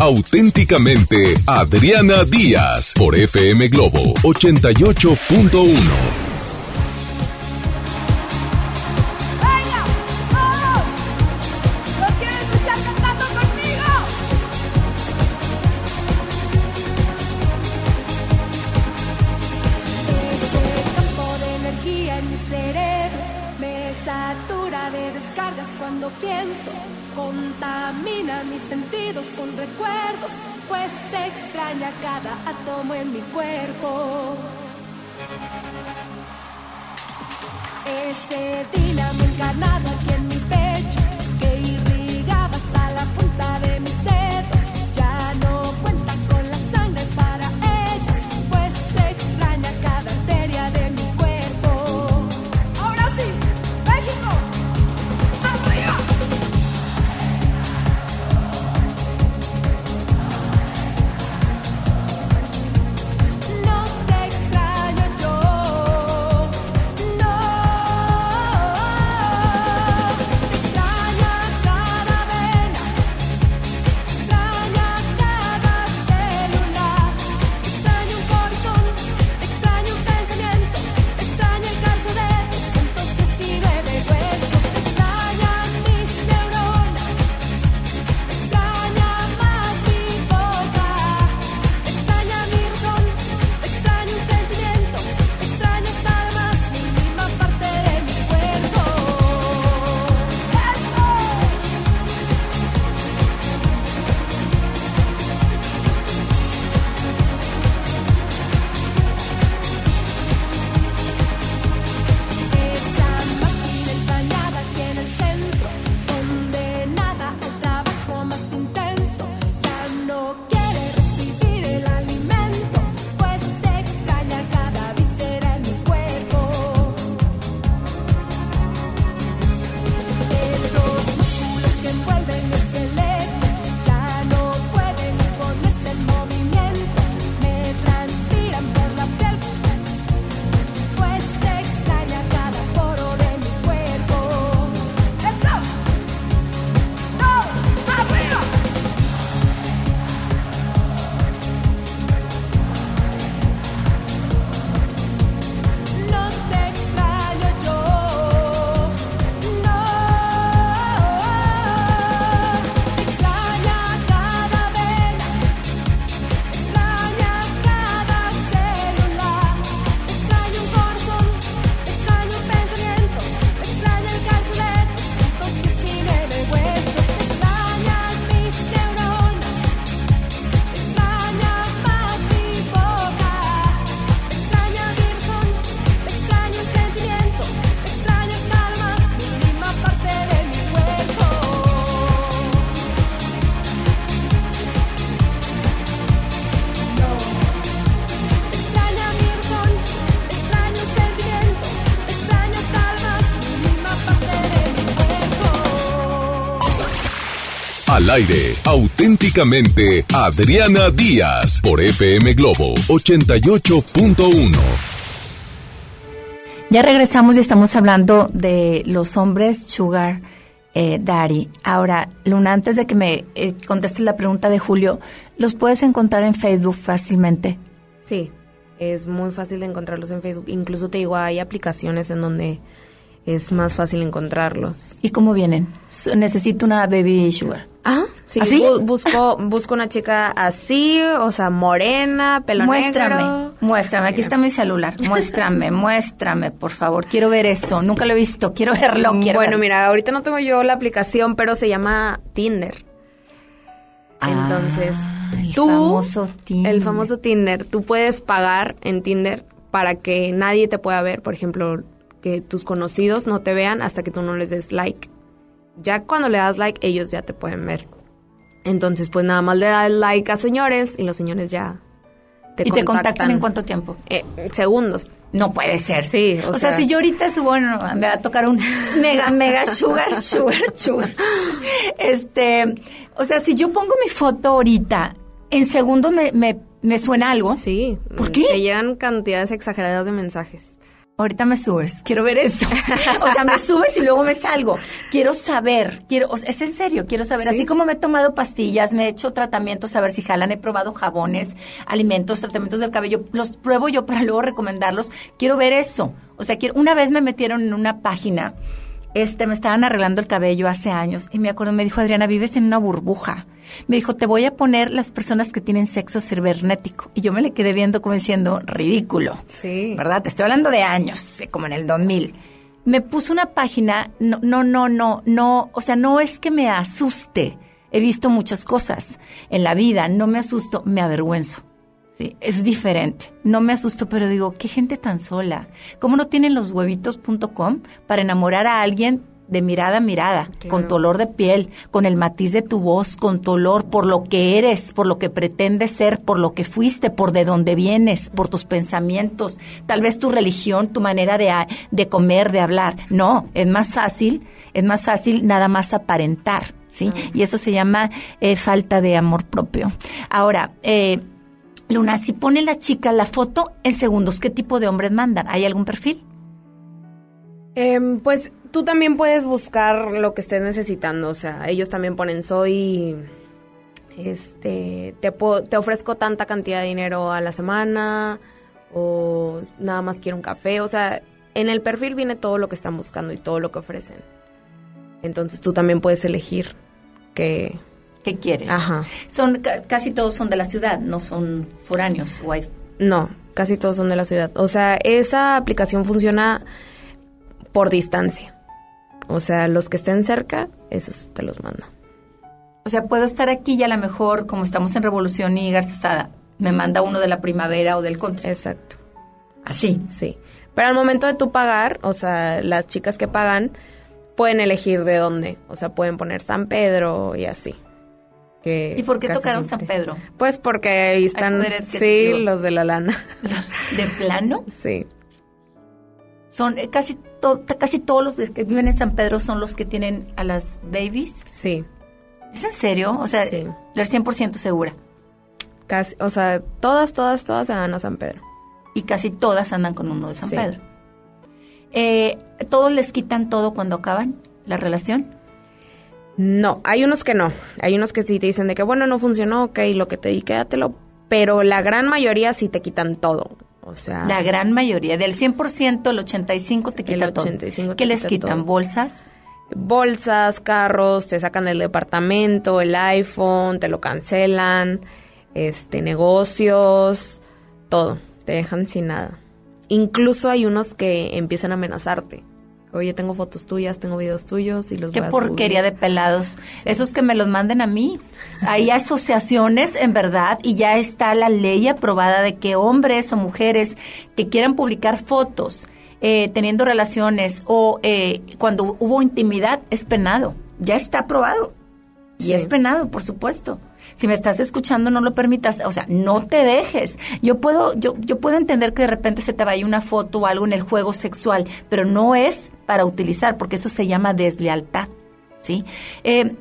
auténticamente Adriana Díaz por FM Globo 88.1. Al aire, auténticamente, Adriana Díaz, por FM Globo 88.1. Ya regresamos y estamos hablando de los hombres sugar eh, daddy. Ahora, Luna, antes de que me eh, contestes la pregunta de Julio, ¿los puedes encontrar en Facebook fácilmente? Sí, es muy fácil de encontrarlos en Facebook. Incluso te digo, hay aplicaciones en donde es más fácil encontrarlos. ¿Y cómo vienen? Necesito una baby sugar. Ah, sí. ¿Así? bu- busco, busco una chica así, o sea, morena, pelo muéstrame, negro. muéstrame. Aquí está mi celular. Muéstrame, muéstrame, por favor. Quiero ver eso. Nunca lo he visto. Quiero verlo. Quiero bueno, verlo. mira, ahorita no tengo yo la aplicación, pero se llama Tinder. Entonces, Ah, el tú, famoso Tinder. el famoso Tinder, tú puedes pagar en Tinder para que nadie te pueda ver, por ejemplo, que tus conocidos no te vean hasta que tú no les des like. Ya cuando le das like, ellos ya te pueden ver. Entonces, pues nada más le das like a señores y los señores ya te ¿Y te contactan en cuánto tiempo? Eh, segundos. No puede ser. Sí, o, O, sea, si yo ahorita subo, bueno, me va a tocar un mega, mega sugar, sugar, sugar. Este, o sea, si yo pongo mi foto ahorita, en segundos me, me, me suena algo. Sí. ¿Por qué? Te llegan cantidades exageradas de mensajes. Ahorita me subes, quiero ver esto. O sea, me subes y luego me salgo. Quiero saber, quiero, o sea, es en serio, quiero saber. Sí. Así como me he tomado pastillas, me he hecho tratamientos, a ver si jalan, he probado jabones, alimentos, tratamientos del cabello, los pruebo yo para luego recomendarlos. Quiero ver eso. O sea, quiero, una vez me metieron en una página, este, me estaban arreglando el cabello hace años y me acuerdo, me dijo Adriana, vives en una burbuja. Me dijo, te voy a poner las personas que tienen sexo cibernético. Y yo me le quedé viendo como diciendo, ridículo. Sí. ¿verdad? Te estoy hablando de años, eh, como en el 2000. Me puso una página, no, no, no, no, no, o sea, no es que me asuste. He visto muchas cosas en la vida, no me asusto, me avergüenzo. Sí, es diferente. No me asusto, pero digo, qué gente tan sola. ¿Cómo no tienen los huevitos.com para enamorar a alguien de mirada a mirada, con tu olor de piel, con el matiz de tu voz, con tu olor, por lo que eres, por lo que pretendes ser, por lo que fuiste, por de dónde vienes, por tus pensamientos, tal vez tu religión, tu manera de, a- de comer, de hablar. No, es más fácil, es más fácil nada más aparentar, ¿sí? Y eso se llama eh, falta de amor propio. Ahora, eh, Luna, si pone la chica la foto en segundos, ¿qué tipo de hombres mandan? ¿Hay algún perfil? Em, pues tú también puedes buscar lo que estés necesitando. O sea, ellos también ponen soy. Este. Te, te ofrezco tanta cantidad de dinero a la semana. O nada más quiero un café. O sea, en el perfil viene todo lo que están buscando y todo lo que ofrecen. Entonces tú también puedes elegir que. ¿Qué quieres? Ajá. Son ca- casi todos son de la ciudad, no son foráneos. o hay- No, casi todos son de la ciudad. O sea, esa aplicación funciona por distancia. O sea, los que estén cerca, esos te los mando. O sea, puedo estar aquí y a lo mejor, como estamos en Revolución y Garza Sada, me manda uno de la primavera o del contra. Exacto. Así. Sí. Pero al momento de tú pagar, o sea, las chicas que pagan pueden elegir de dónde. O sea, pueden poner San Pedro y así. Que ¿Y por qué tocaron siempre- San Pedro? Pues porque ahí están, sí, los de la lana. ¿De plano? Sí. Son eh, casi, to- casi todos los que viven en San Pedro son los que tienen a las babies. Sí. ¿Es en serio? O sea, Sí. la 100% segura. Casi, o sea, todas, todas, todas se van a San Pedro. Y casi todas andan con uno de San Sí. Pedro. Eh, ¿Todos les quitan todo cuando acaban la relación? No, hay unos que no. Hay unos que sí te dicen de que, bueno, no funcionó, ok, lo que te di, quédatelo. Pero la gran mayoría sí te quitan todo. O sea, La gran mayoría, del 100%, el 85% te El quita todo. 85 te ¿Qué les quita quitan? todo. ¿Bolsas? bolsas, carros, te sacan del departamento, el iPhone, te lo cancelan, este, negocios, todo. Te dejan sin nada. Incluso hay unos que empiezan a amenazarte. Oye, tengo fotos tuyas, tengo videos tuyos y los Qué voy a porquería subir". de pelados. Esos que me los manden a mí. Hay asociaciones, en verdad, y ya está la ley aprobada de que hombres o mujeres que quieran publicar fotos eh, teniendo relaciones o eh, cuando hubo intimidad es penado. Ya está aprobado. Y es penado, por supuesto. Si me estás escuchando, no lo permitas. O sea, no te dejes. Yo puedo, yo, yo puedo entender que de repente se te vaya una foto o algo en el juego sexual, pero no es para utilizar, porque eso se llama deslealtad. ¿Sí? Eh,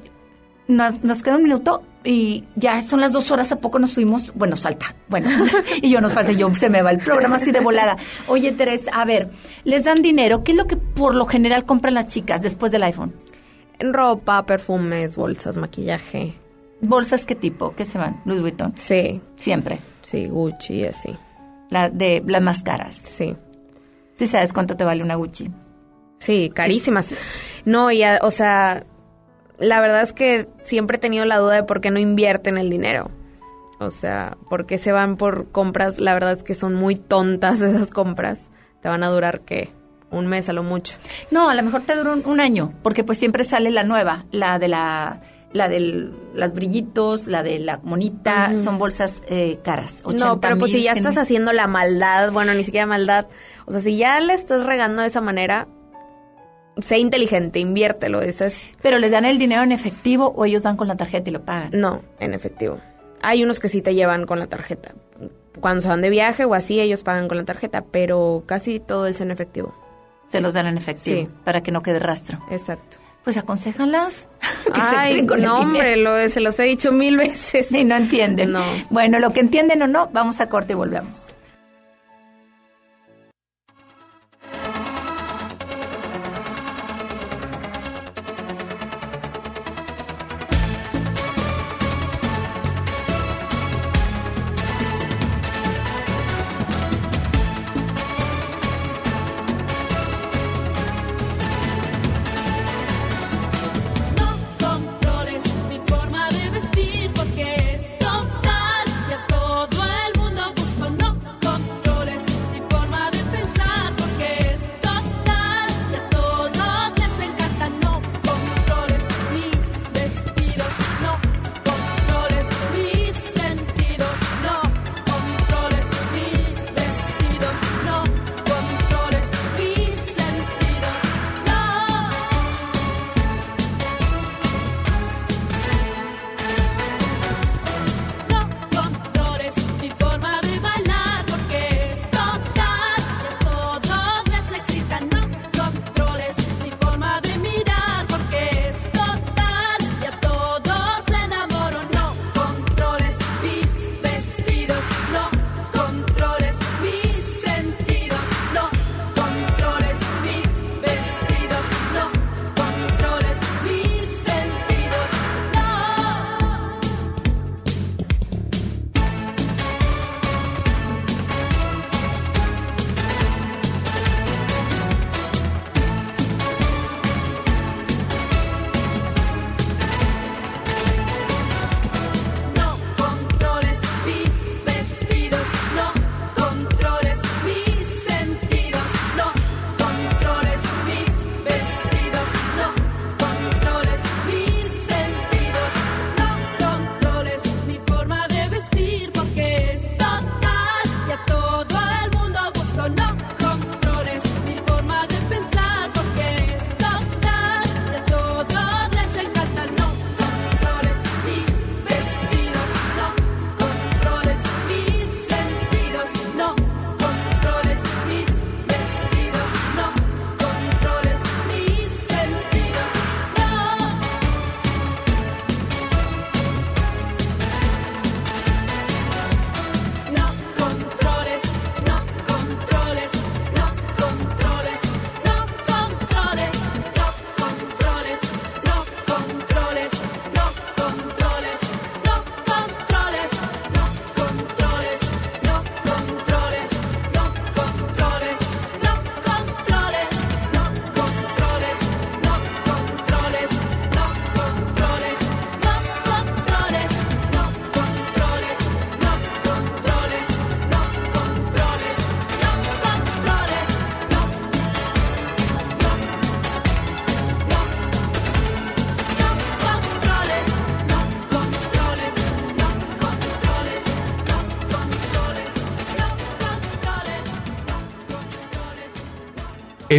nos, nos queda un minuto y ya son las dos horas, ¿a poco nos fuimos? Bueno, nos falta. Bueno, y yo nos falta, yo se me va el programa así de volada. Oye, Teresa, a ver, les dan dinero. ¿Qué es lo que por lo general compran las chicas después del iPhone? Ropa, perfumes, bolsas, maquillaje. ¿Bolsas qué tipo? ¿Qué se van? Louis Vuitton. Sí. Siempre. Sí, Gucci, así. La de las más caras. Sí. Sí sabes cuánto te vale una Gucci. Sí, carísimas. No, y a- o sea, la verdad es que siempre he tenido la duda de por qué no invierten el dinero. O sea, por qué se van por compras, la verdad es que son muy tontas esas compras. Te van a durar, ¿qué? Un mes a lo mucho. No, a lo mejor te dura un, un año, porque pues siempre sale la nueva, la de la la de las brillitos, la de la monita, son bolsas eh, caras. 80 no, pero pues si ya 100 estás haciendo la maldad, bueno, ni siquiera maldad. O sea, si ya le estás regando de esa manera, sé inteligente, inviértelo. Esa es... Pero les dan el dinero en efectivo o ellos van con la tarjeta y lo pagan. No, en efectivo. Hay unos que sí te llevan con la tarjeta. Cuando se van de viaje o así, ellos pagan con la tarjeta, pero casi todo es en efectivo. Se los dan en efectivo Sí. para que no quede rastro. Exacto. Pues aconséjalas. que se Ay, queden con el no, hombre, lo, se los he dicho mil veces. Y no entienden. No. Bueno, lo que entienden o no, vamos a corte y volvemos.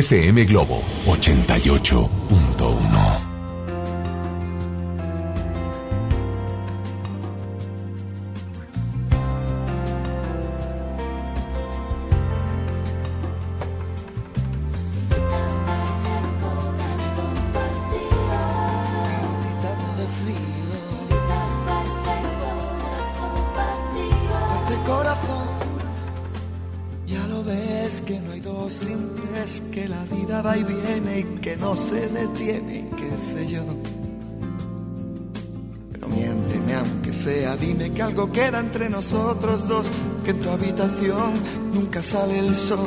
FM Globo 88.1. entre nosotros dos, que en tu habitación nunca sale el sol.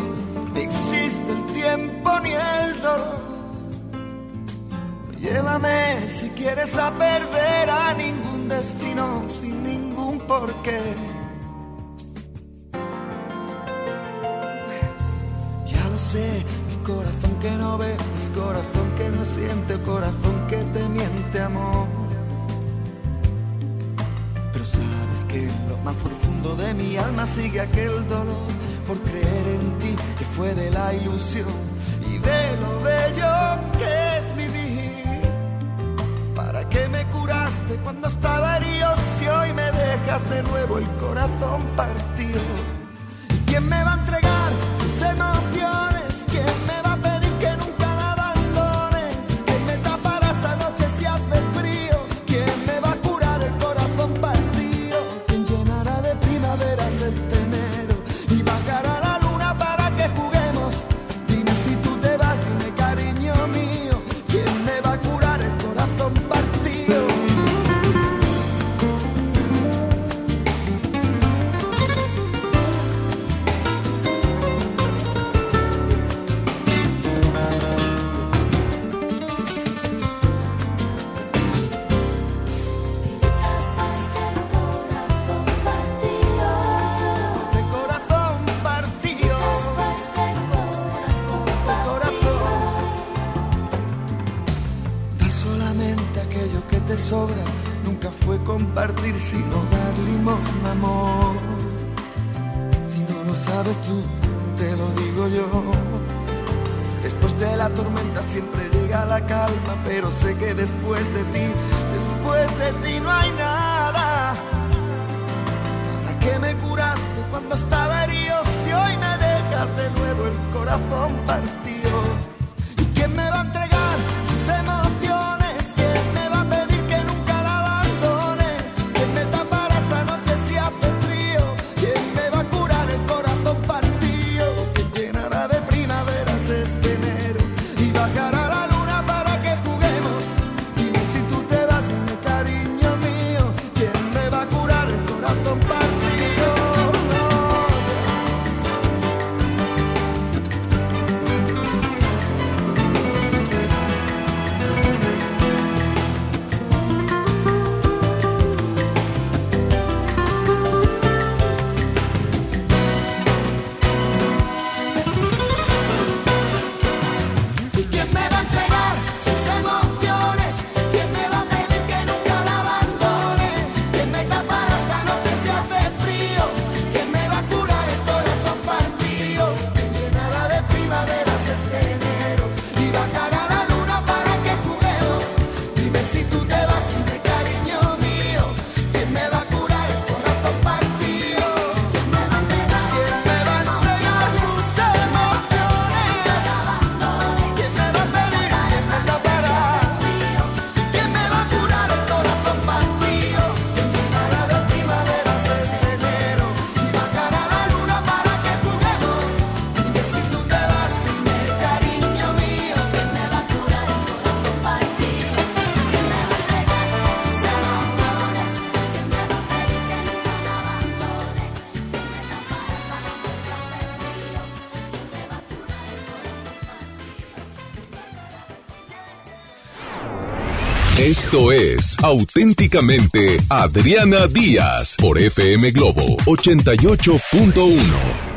auténticamente Adriana Díaz por FM Globo 88.1.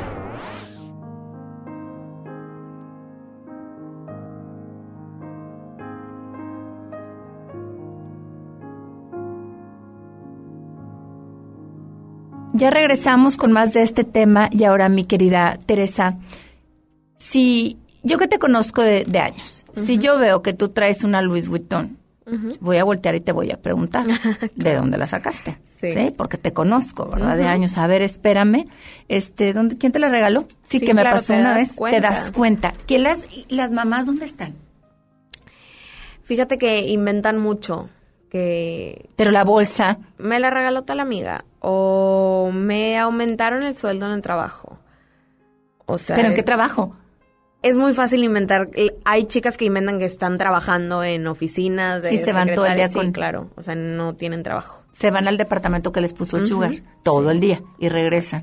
Ya regresamos con más de este tema y ahora mi querida Teresa, si yo que te conozco de, años, si yo veo que tú traes una Louis Vuitton voy a voltear y te voy a preguntar de dónde la sacaste. Sí. sí porque te conozco, ¿verdad? De años. A ver, espérame. Este, ¿dónde, ¿Quién te la regaló? Sí, que me pasó una vez. Te das cuenta. ¿Que las, las mamás dónde están? Fíjate que inventan mucho. Pero la bolsa. Me la regaló tal amiga. O me aumentaron el sueldo en el trabajo. O sea. ¿Pero en eh, qué trabajo? Es muy fácil inventar. Hay chicas que inventan que están trabajando en oficinas. De Y se van todo el día sí, con- claro. O sea, no tienen trabajo. Se van al departamento que les puso el Ujú. sugar todo el día y regresan.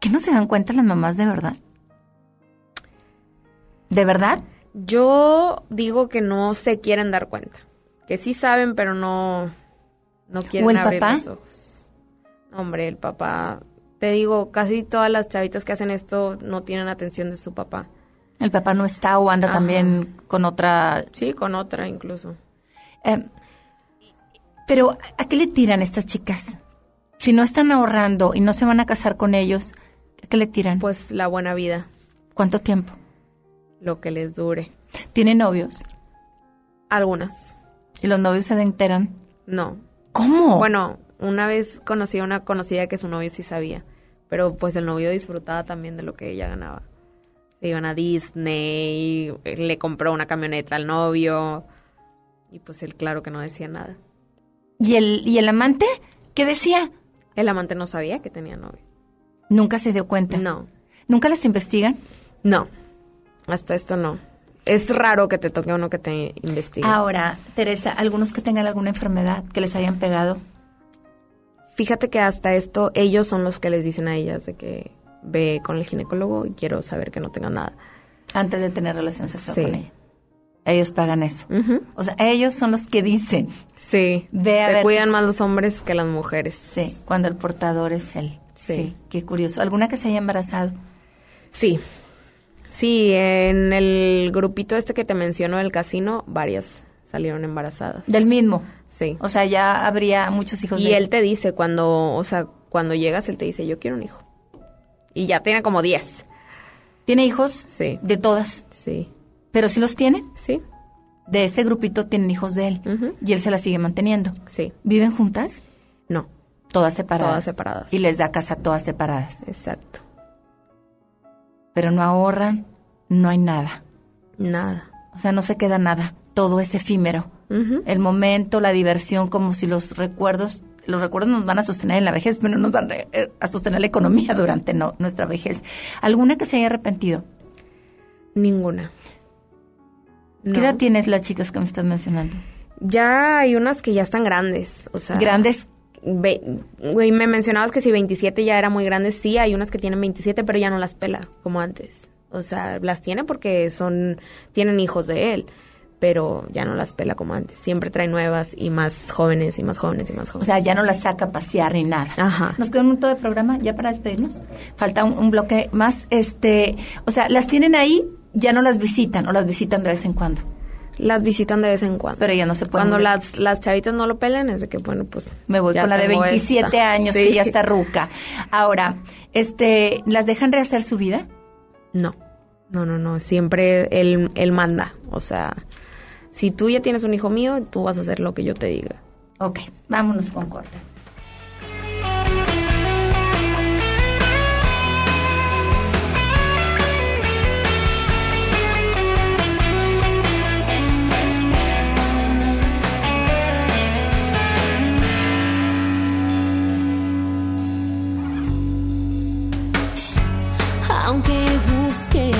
¿Que no se dan cuenta las mamás de verdad? ¿De verdad? Yo digo que no se quieren dar cuenta. Que sí saben, pero no, no quieren ¿O el abrir papá? los ojos. Hombre, el papá. Te digo, casi todas las chavitas que hacen esto no tienen atención de su papá. El papá no está o anda Ajá. también con otra... Sí, con otra incluso. Eh, pero, ¿a qué le tiran estas chicas? Si no están ahorrando y no se van a casar con ellos, ¿a qué le tiran? Pues la buena vida, ¿Cuánto tiempo? lo que les dure. ¿Tienen novios? Algunas. ¿Y los novios se enteran? No. ¿Cómo? Bueno, una vez conocí a una conocida que su novio sí sabía, pero pues el novio disfrutaba también de lo que ella ganaba. Se iban a Disney, le compró una camioneta al novio y pues él claro que no decía nada. ¿Y el, ¿Y el amante? ¿Qué decía? El amante no sabía que tenía novio. Nunca se dio cuenta. No. ¿Nunca las investigan? No, hasta esto no. Es raro que te toque uno que te investigue. Ahora, Teresa, algunos que tengan alguna enfermedad que les hayan pegado. Fíjate que hasta esto ellos son los que les dicen a ellas de que ve con el ginecólogo y quiero saber que no tenga nada. Antes de tener relación sexual Sí. con ella. Ellos pagan eso. O sea, ellos son los que dicen. Sí, Ve a se ver- cuidan más los hombres que las mujeres. Sí, cuando el portador es él. Sí. Sí. qué curioso. ¿Alguna que se haya embarazado? Sí. Sí, en el grupito este que te menciono del casino, varias salieron embarazadas. Del mismo. Sí. O sea, ya habría muchos hijos Y de él te dice cuando, o sea, cuando llegas, él te dice, yo quiero un hijo. Y ya tiene como 10. ¿Tiene hijos? Sí. De todas. Sí. ¿Pero sí los tienen? Sí. De ese grupito tienen hijos de él. Y él se las sigue manteniendo. Sí. ¿Viven juntas? No. Todas separadas. Todas separadas. Y les da casa todas separadas. Exacto. Pero no ahorran, no hay nada. Nada. O sea, no se queda nada. Todo es efímero. El momento, la diversión, como si los recuerdos, los recuerdos nos van a sostener en la vejez, pero no nos van eh, a sostener la economía durante no- nuestra vejez. ¿Alguna que se haya arrepentido? Ninguna. ¿Qué edad tienes las chicas que me estás mencionando? Ya hay unas que ya están grandes, o sea... Grandes. Güey, me mencionabas que si 27 ya era muy grande, sí, hay unas que tienen 27, pero ya no las pela como antes. O sea, las tiene porque son, tienen hijos de él, pero ya no las pela como antes. Siempre trae nuevas y más jóvenes y más jóvenes y más O jóvenes. sea, ya no las saca a pasear ni nada. Ajá. Nos queda un minuto de programa ya para despedirnos. Falta un, un bloque más. Este, o sea, las tienen ahí, ya no las visitan o las visitan de vez en cuando. Las visitan de vez en cuando. Pero ya no se pueden. Cuando las, las chavitas no lo pelan, es de que, bueno, pues... Me voy con la de tengo 27 esta. años Sí. que ya está ruca. Ahora, este, ¿las dejan rehacer su vida? No, no, no, no. Siempre él, él manda. O sea, si tú ya tienes un hijo mío, tú vas a hacer lo que yo te diga. Ok, vámonos con corte. Aunque busque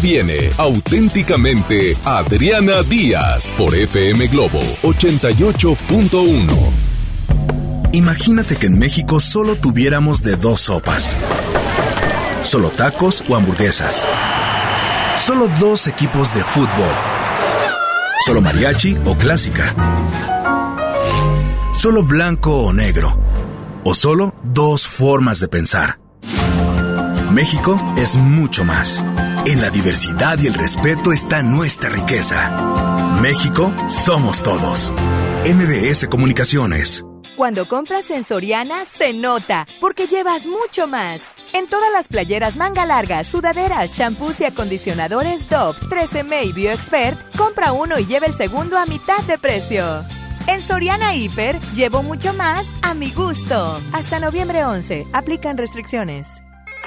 Viene auténticamente Adriana Díaz por FM Globo 88.1. Imagínate que en México solo tuviéramos de dos sopas. Solo tacos o hamburguesas. Solo dos equipos de fútbol. Solo mariachi o clásica. Solo blanco o negro. O solo dos formas de pensar. México es mucho más. En la diversidad y el respeto está nuestra riqueza. México somos todos. MBS Comunicaciones. Cuando compras en Soriana, se nota, porque llevas mucho más. En todas las playeras manga larga, sudaderas, shampoos y acondicionadores Dove, 13M y BioExpert, compra uno y lleva el segundo a mitad de precio. En Soriana Hiper, llevo mucho más a mi gusto. Hasta noviembre 11, aplican restricciones.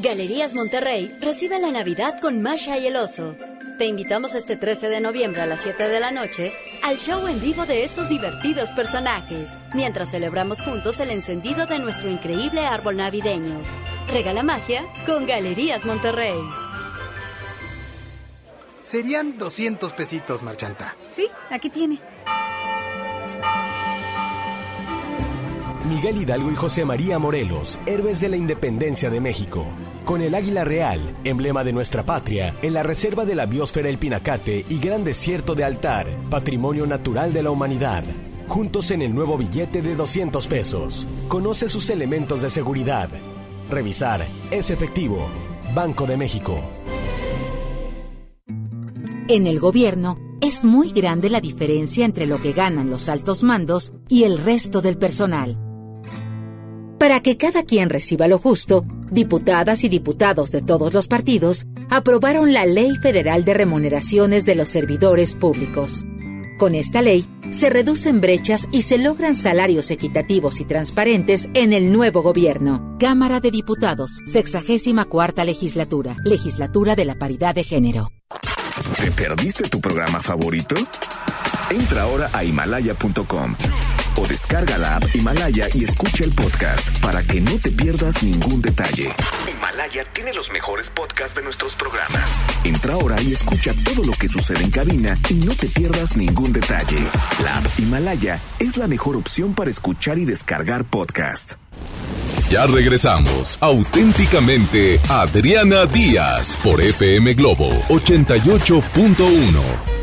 Galerías Monterrey recibe la Navidad con Masha y el oso. Te invitamos este 13 de noviembre a las 7 de la noche al show en vivo de estos divertidos personajes, mientras celebramos juntos el encendido de nuestro increíble árbol navideño. Regala magia con Galerías Monterrey. Serían 200 pesitos, Marchanta. Sí, aquí tiene. Miguel Hidalgo y José María Morelos, héroes de la independencia de México. Con el águila real, emblema de nuestra patria, en la reserva de la biosfera El Pinacate y Gran Desierto de Altar, patrimonio natural de la humanidad. Juntos en el nuevo billete de 200 pesos. Conoce sus elementos de seguridad. Revisar. Es efectivo. Banco de México. En el gobierno es muy grande la diferencia entre lo que ganan los altos mandos y el resto del personal. Para que cada quien reciba lo justo, diputadas y diputados de todos los partidos aprobaron la Ley Federal de Remuneraciones de los Servidores Públicos. Con esta ley, se reducen brechas y se logran salarios equitativos y transparentes en el nuevo gobierno. Cámara de Diputados, 64 cuarta legislatura, legislatura de la paridad de género. ¿Te perdiste tu programa favorito? Entra ahora a himalaya.com o descarga la app Himalaya y escucha el podcast para que no te pierdas ningún detalle. Himalaya tiene los mejores podcasts de nuestros programas. Entra ahora y escucha todo lo que sucede en cabina y no te pierdas ningún detalle. La app Himalaya es la mejor opción para escuchar y descargar podcast. Ya regresamos. Auténticamente Adriana Díaz por FM Globo 88.1.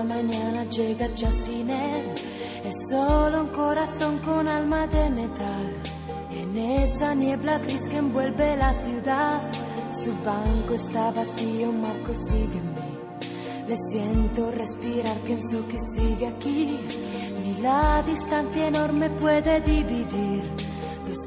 la mañana llega ya sin él. Es solo un corazón con alma de metal. En esa niebla gris que envuelve la ciudad. Su banco está vacío, Marco sigue en mí. Le siento respirar, pienso que sigue aquí. Ni la distancia enorme puede dividir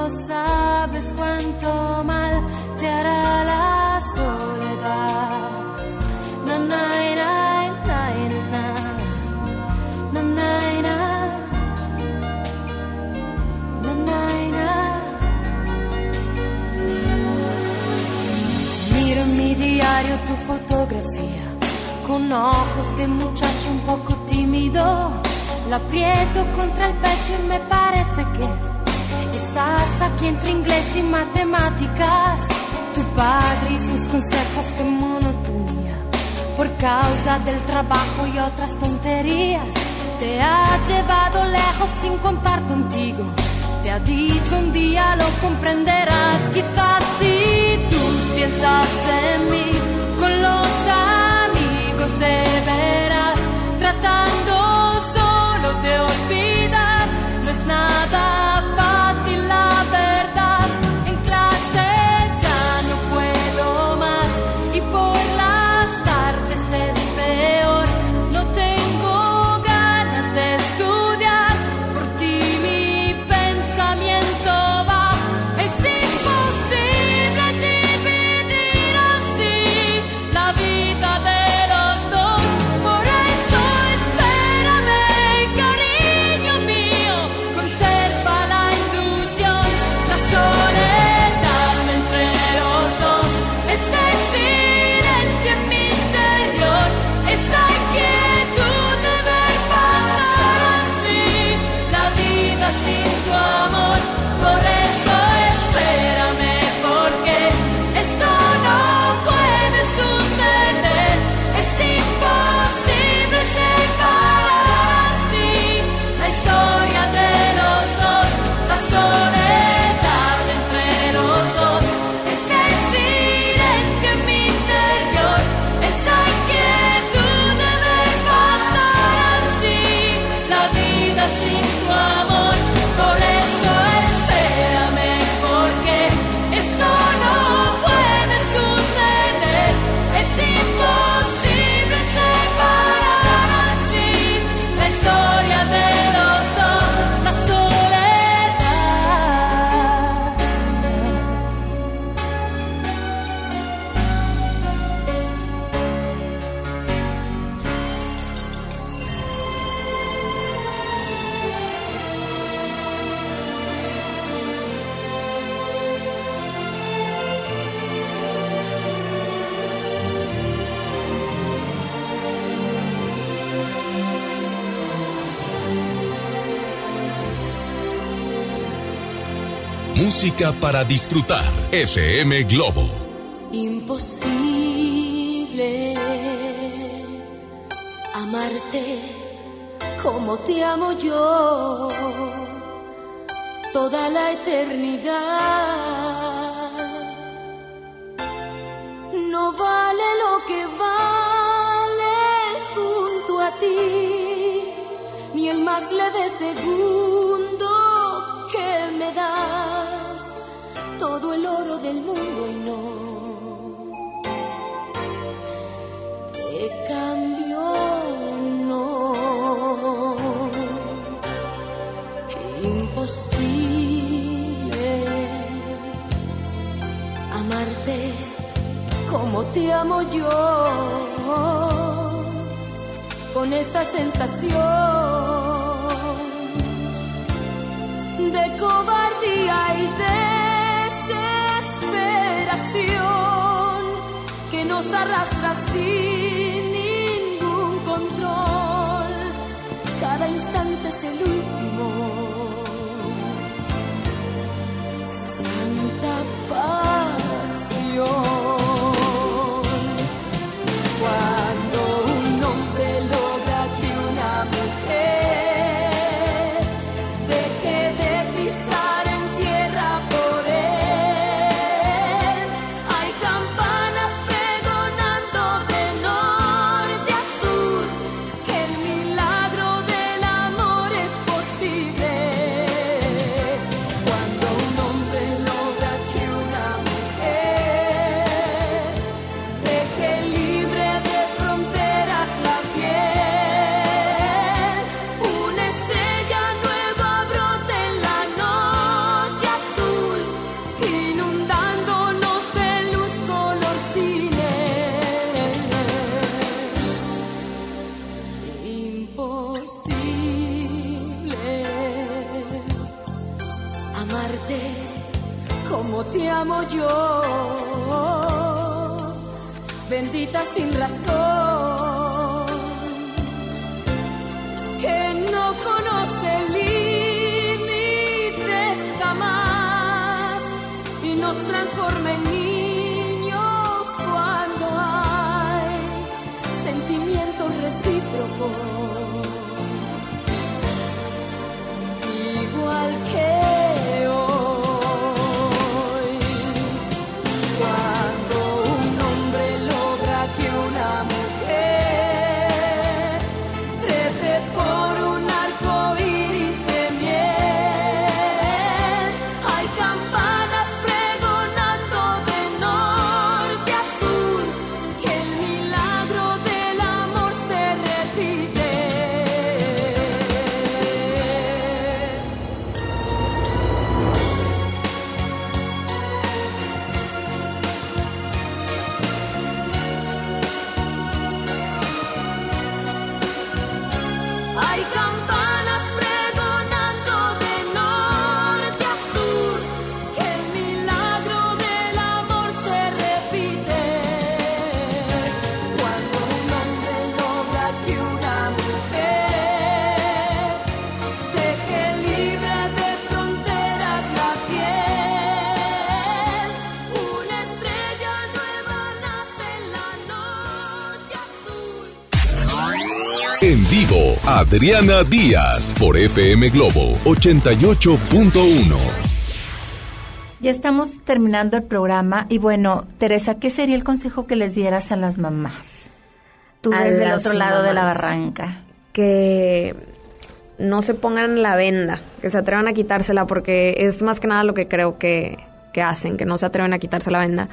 no sabes cuánto mal te hará la soledad. Na, na, na, mi diario tu fotografía con ojos de muchacho un poco tímido. La aprieto contra el pecho y me parece que estás aquí entre inglés y matemáticas. Tu padre y sus consejos, que monotonía. Por causa del trabajo y otras tonterías, te ha llevado lejos sin contar contigo. Te ha dicho un día lo comprenderás. Quizás si tú piensas en mí con los amigos de veras, tratando Música para disfrutar. FM Globo. Imposible amarte como te amo yo toda la eternidad. No vale lo que vale junto a ti, ni el más leve segundo todo el oro del mundo y no te cambio, no. Imposible amarte como te amo yo, con esta sensación de cobardía y desesperación arrastra sin Adriana Díaz por FM Globo 88.1. Ya estamos terminando el programa y bueno, Teresa, ¿qué sería el consejo que les dieras a las mamás? Tú A desde el otro lado de la barranca. que no se pongan la venda, que se atrevan a quitársela, porque es más que nada lo que creo que, que hacen, que no se atreven a quitarse la venda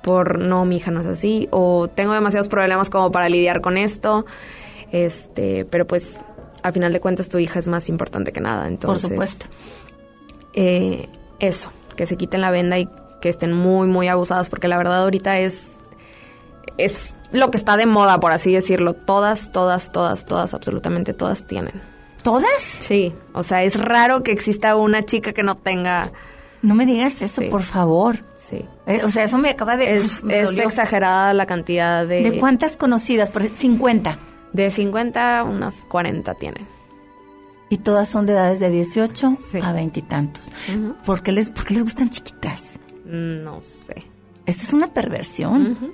por no, mi hija no es así, o tengo demasiados problemas como para lidiar con esto, este, pero pues a final de cuentas tu hija es más importante que nada, entonces. Por supuesto. eh, eso, que se quiten la venda y que estén muy, muy abusadas, porque la verdad ahorita es es lo que está de moda, por así decirlo. Todas, todas, todas, todas, absolutamente todas tienen. ¿Todas? Sí, o sea, es raro que exista una chica que no tenga... No me digas eso, por favor. Sí. Eh, o sea, eso me acaba de... Es, uf, me es exagerada la cantidad de... ¿De cuántas conocidas? Por 50. De 50, unas 40 tienen. Y todas son de edades de 18 a 20 y tantos. ¿Por, qué les, ¿Por qué les gustan chiquitas? No sé. Esta es una perversión.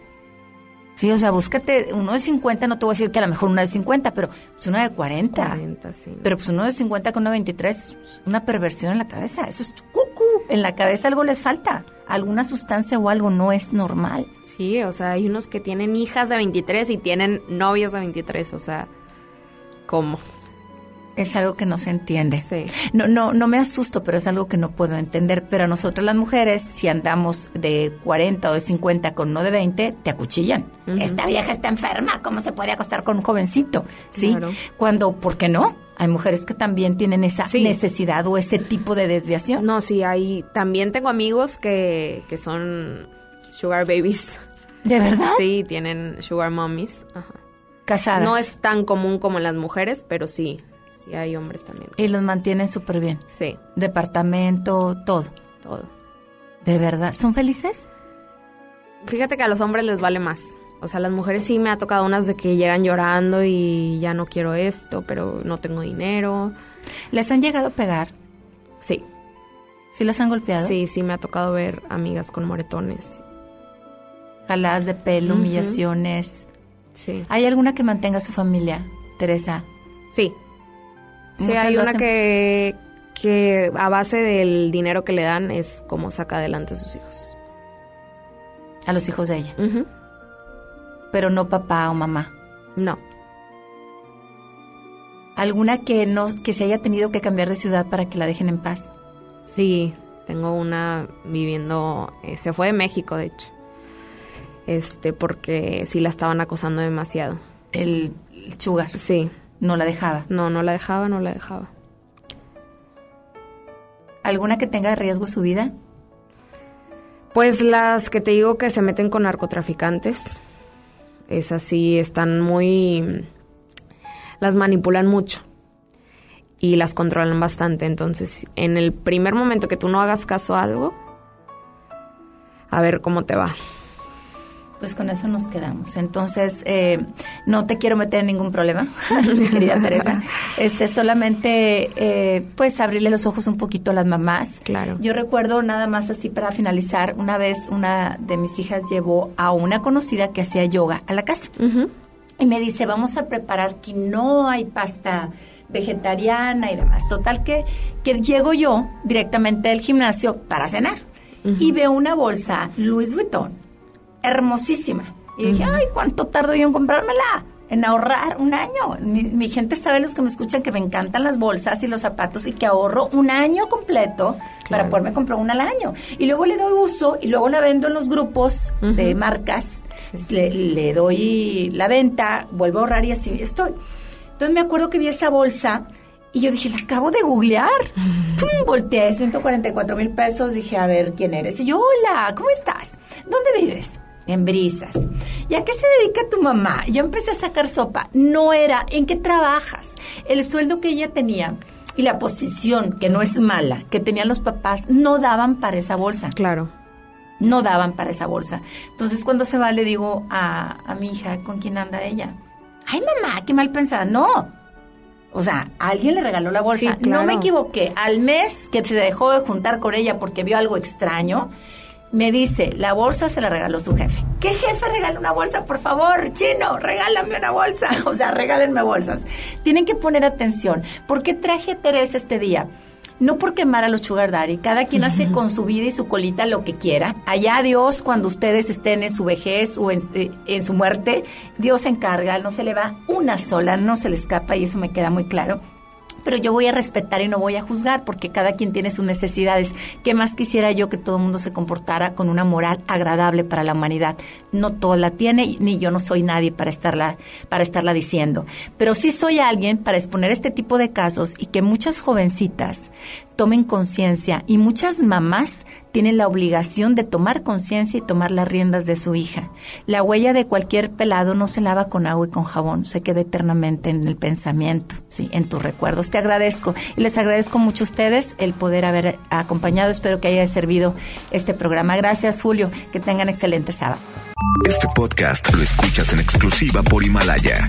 Sí, o sea, búscate uno de 50, no te voy a decir que a lo mejor una de 50, pero pues una de 40. 40, sí. Pero pues uno de 50 con una de 23 es una perversión en la cabeza. Eso es cucú. En la cabeza algo les falta. Alguna sustancia o algo no es normal. Sí, o sea, hay unos que tienen hijas de 23 y tienen novios de 23, o sea, ¿cómo? Es algo que no se entiende. Sí. No, no, no me asusto, pero es algo que no puedo entender. Pero a nosotras las mujeres, si andamos de 40 o de 50 con uno de 20, te acuchillan. Esta vieja está enferma, ¿cómo se puede acostar con un jovencito? ¿Sí? Claro. Cuando, ¿por qué no? Hay mujeres que también tienen esa Sí. necesidad o ese tipo de desviación. No, sí, hay, también tengo amigos que, que son sugar babies. ¿De verdad? Sí, tienen sugar mommies. Ajá. Casadas. No es tan común como en las mujeres, pero sí, sí hay hombres también. Y los mantienen súper bien. Sí, Departamento, todo. todo. ¿De verdad? ¿Son felices? Fíjate que a los hombres les vale más. O sea, las mujeres sí me ha tocado unas de que llegan llorando y ya no quiero esto, pero no tengo dinero. ¿Les han llegado a pegar? Sí. ¿Sí las han golpeado? Sí, sí me ha tocado ver amigas con moretones. Jaladas de pelo, humillaciones. Sí. ¿Hay alguna que mantenga a su familia, Teresa? Sí. Sí, hay una hacen- que, que a base del dinero que le dan es como saca adelante a sus hijos. A los hijos de ella. Pero no papá o mamá. No. ¿Alguna que no que se haya tenido que cambiar de ciudad para que la dejen en paz? Sí, tengo una viviendo, eh, se fue de México, de hecho. Este, porque sí la estaban acosando demasiado. El, el sugar. Sí. No la dejaba. No, no la dejaba, no la dejaba. ¿Alguna que tenga riesgo su vida? Pues las que te digo que se meten con narcotraficantes, esas sí están muy... las manipulan mucho y las controlan bastante. Entonces, en el primer momento que tú no hagas caso a algo, a ver cómo te va. Pues con eso nos quedamos. Entonces, eh, no te quiero meter en ningún problema, mi querida Teresa. Este, solamente, eh, pues, abrirle los ojos un poquito a las mamás. Claro. Yo recuerdo nada más así para finalizar, una vez una de mis hijas llevó a una conocida que hacía yoga a la casa. Y me dice, vamos a preparar quinoa y pasta vegetariana y demás. Total que, que llego yo directamente del gimnasio para cenar. Y veo una bolsa Louis Vuitton, hermosísima. Y dije, ay, ¿cuánto tardo yo en comprármela? En ahorrar un año. Mi, mi gente sabe, los que me escuchan, que me encantan las bolsas y los zapatos y que ahorro un año completo para poderme comprar una al año. Y luego le doy uso y luego la vendo en los grupos de marcas. Le, le doy la venta, vuelvo a ahorrar y así estoy. Entonces me acuerdo que vi esa bolsa y yo dije, la acabo de googlear. Pum, volteé, 144 mil pesos. Dije, a ver, ¿quién eres? Y yo, hola, ¿cómo estás? ¿Dónde vives? En Brisas. ¿Y a qué se dedica tu mamá? Yo empecé a sacar sopa. No era, ¿en qué trabajas? El sueldo que ella tenía y la posición, que no es mala, que tenían los papás, no daban para esa bolsa. Claro. No daban para esa bolsa. Entonces, cuando se va, le digo a, a mi hija, ¿con quién anda ella? Ay, mamá, qué mal pensada. No, o sea, alguien le regaló la bolsa. Sí, claro. No me equivoqué. Al mes que se dejó de juntar con ella porque vio algo extraño, me dice, la bolsa se la regaló su jefe. ¿Qué jefe regala una bolsa? Por favor, chino, regálame una bolsa. O sea, regálenme bolsas. Tienen que poner atención. ¿Por qué traje a Teresa este día? No por quemar a los sugar daddy, cada quien hace con su vida y su colita lo que quiera. Allá Dios, cuando ustedes estén en su vejez o en, eh, en su muerte, Dios se encarga, no se le va una sola, no se le escapa y eso me queda muy claro pero yo voy a respetar y no voy a juzgar porque cada quien tiene sus necesidades. ¿Qué más quisiera yo que todo el mundo se comportara con una moral agradable para la humanidad? No todo la tiene, ni yo no soy nadie para estarla, para estarla diciendo. Pero sí soy alguien para exponer este tipo de casos y que muchas jovencitas tomen conciencia y muchas mamás tienen la obligación de tomar conciencia y tomar las riendas de su hija. La huella de cualquier pelado no se lava con agua y con jabón, se queda eternamente en el pensamiento, sí, en tus recuerdos. Te agradezco y les agradezco mucho a ustedes el poder haber acompañado. Espero que haya servido este programa. Gracias, Julio. Que tengan excelente sábado. Este podcast lo escuchas en exclusiva por Himalaya.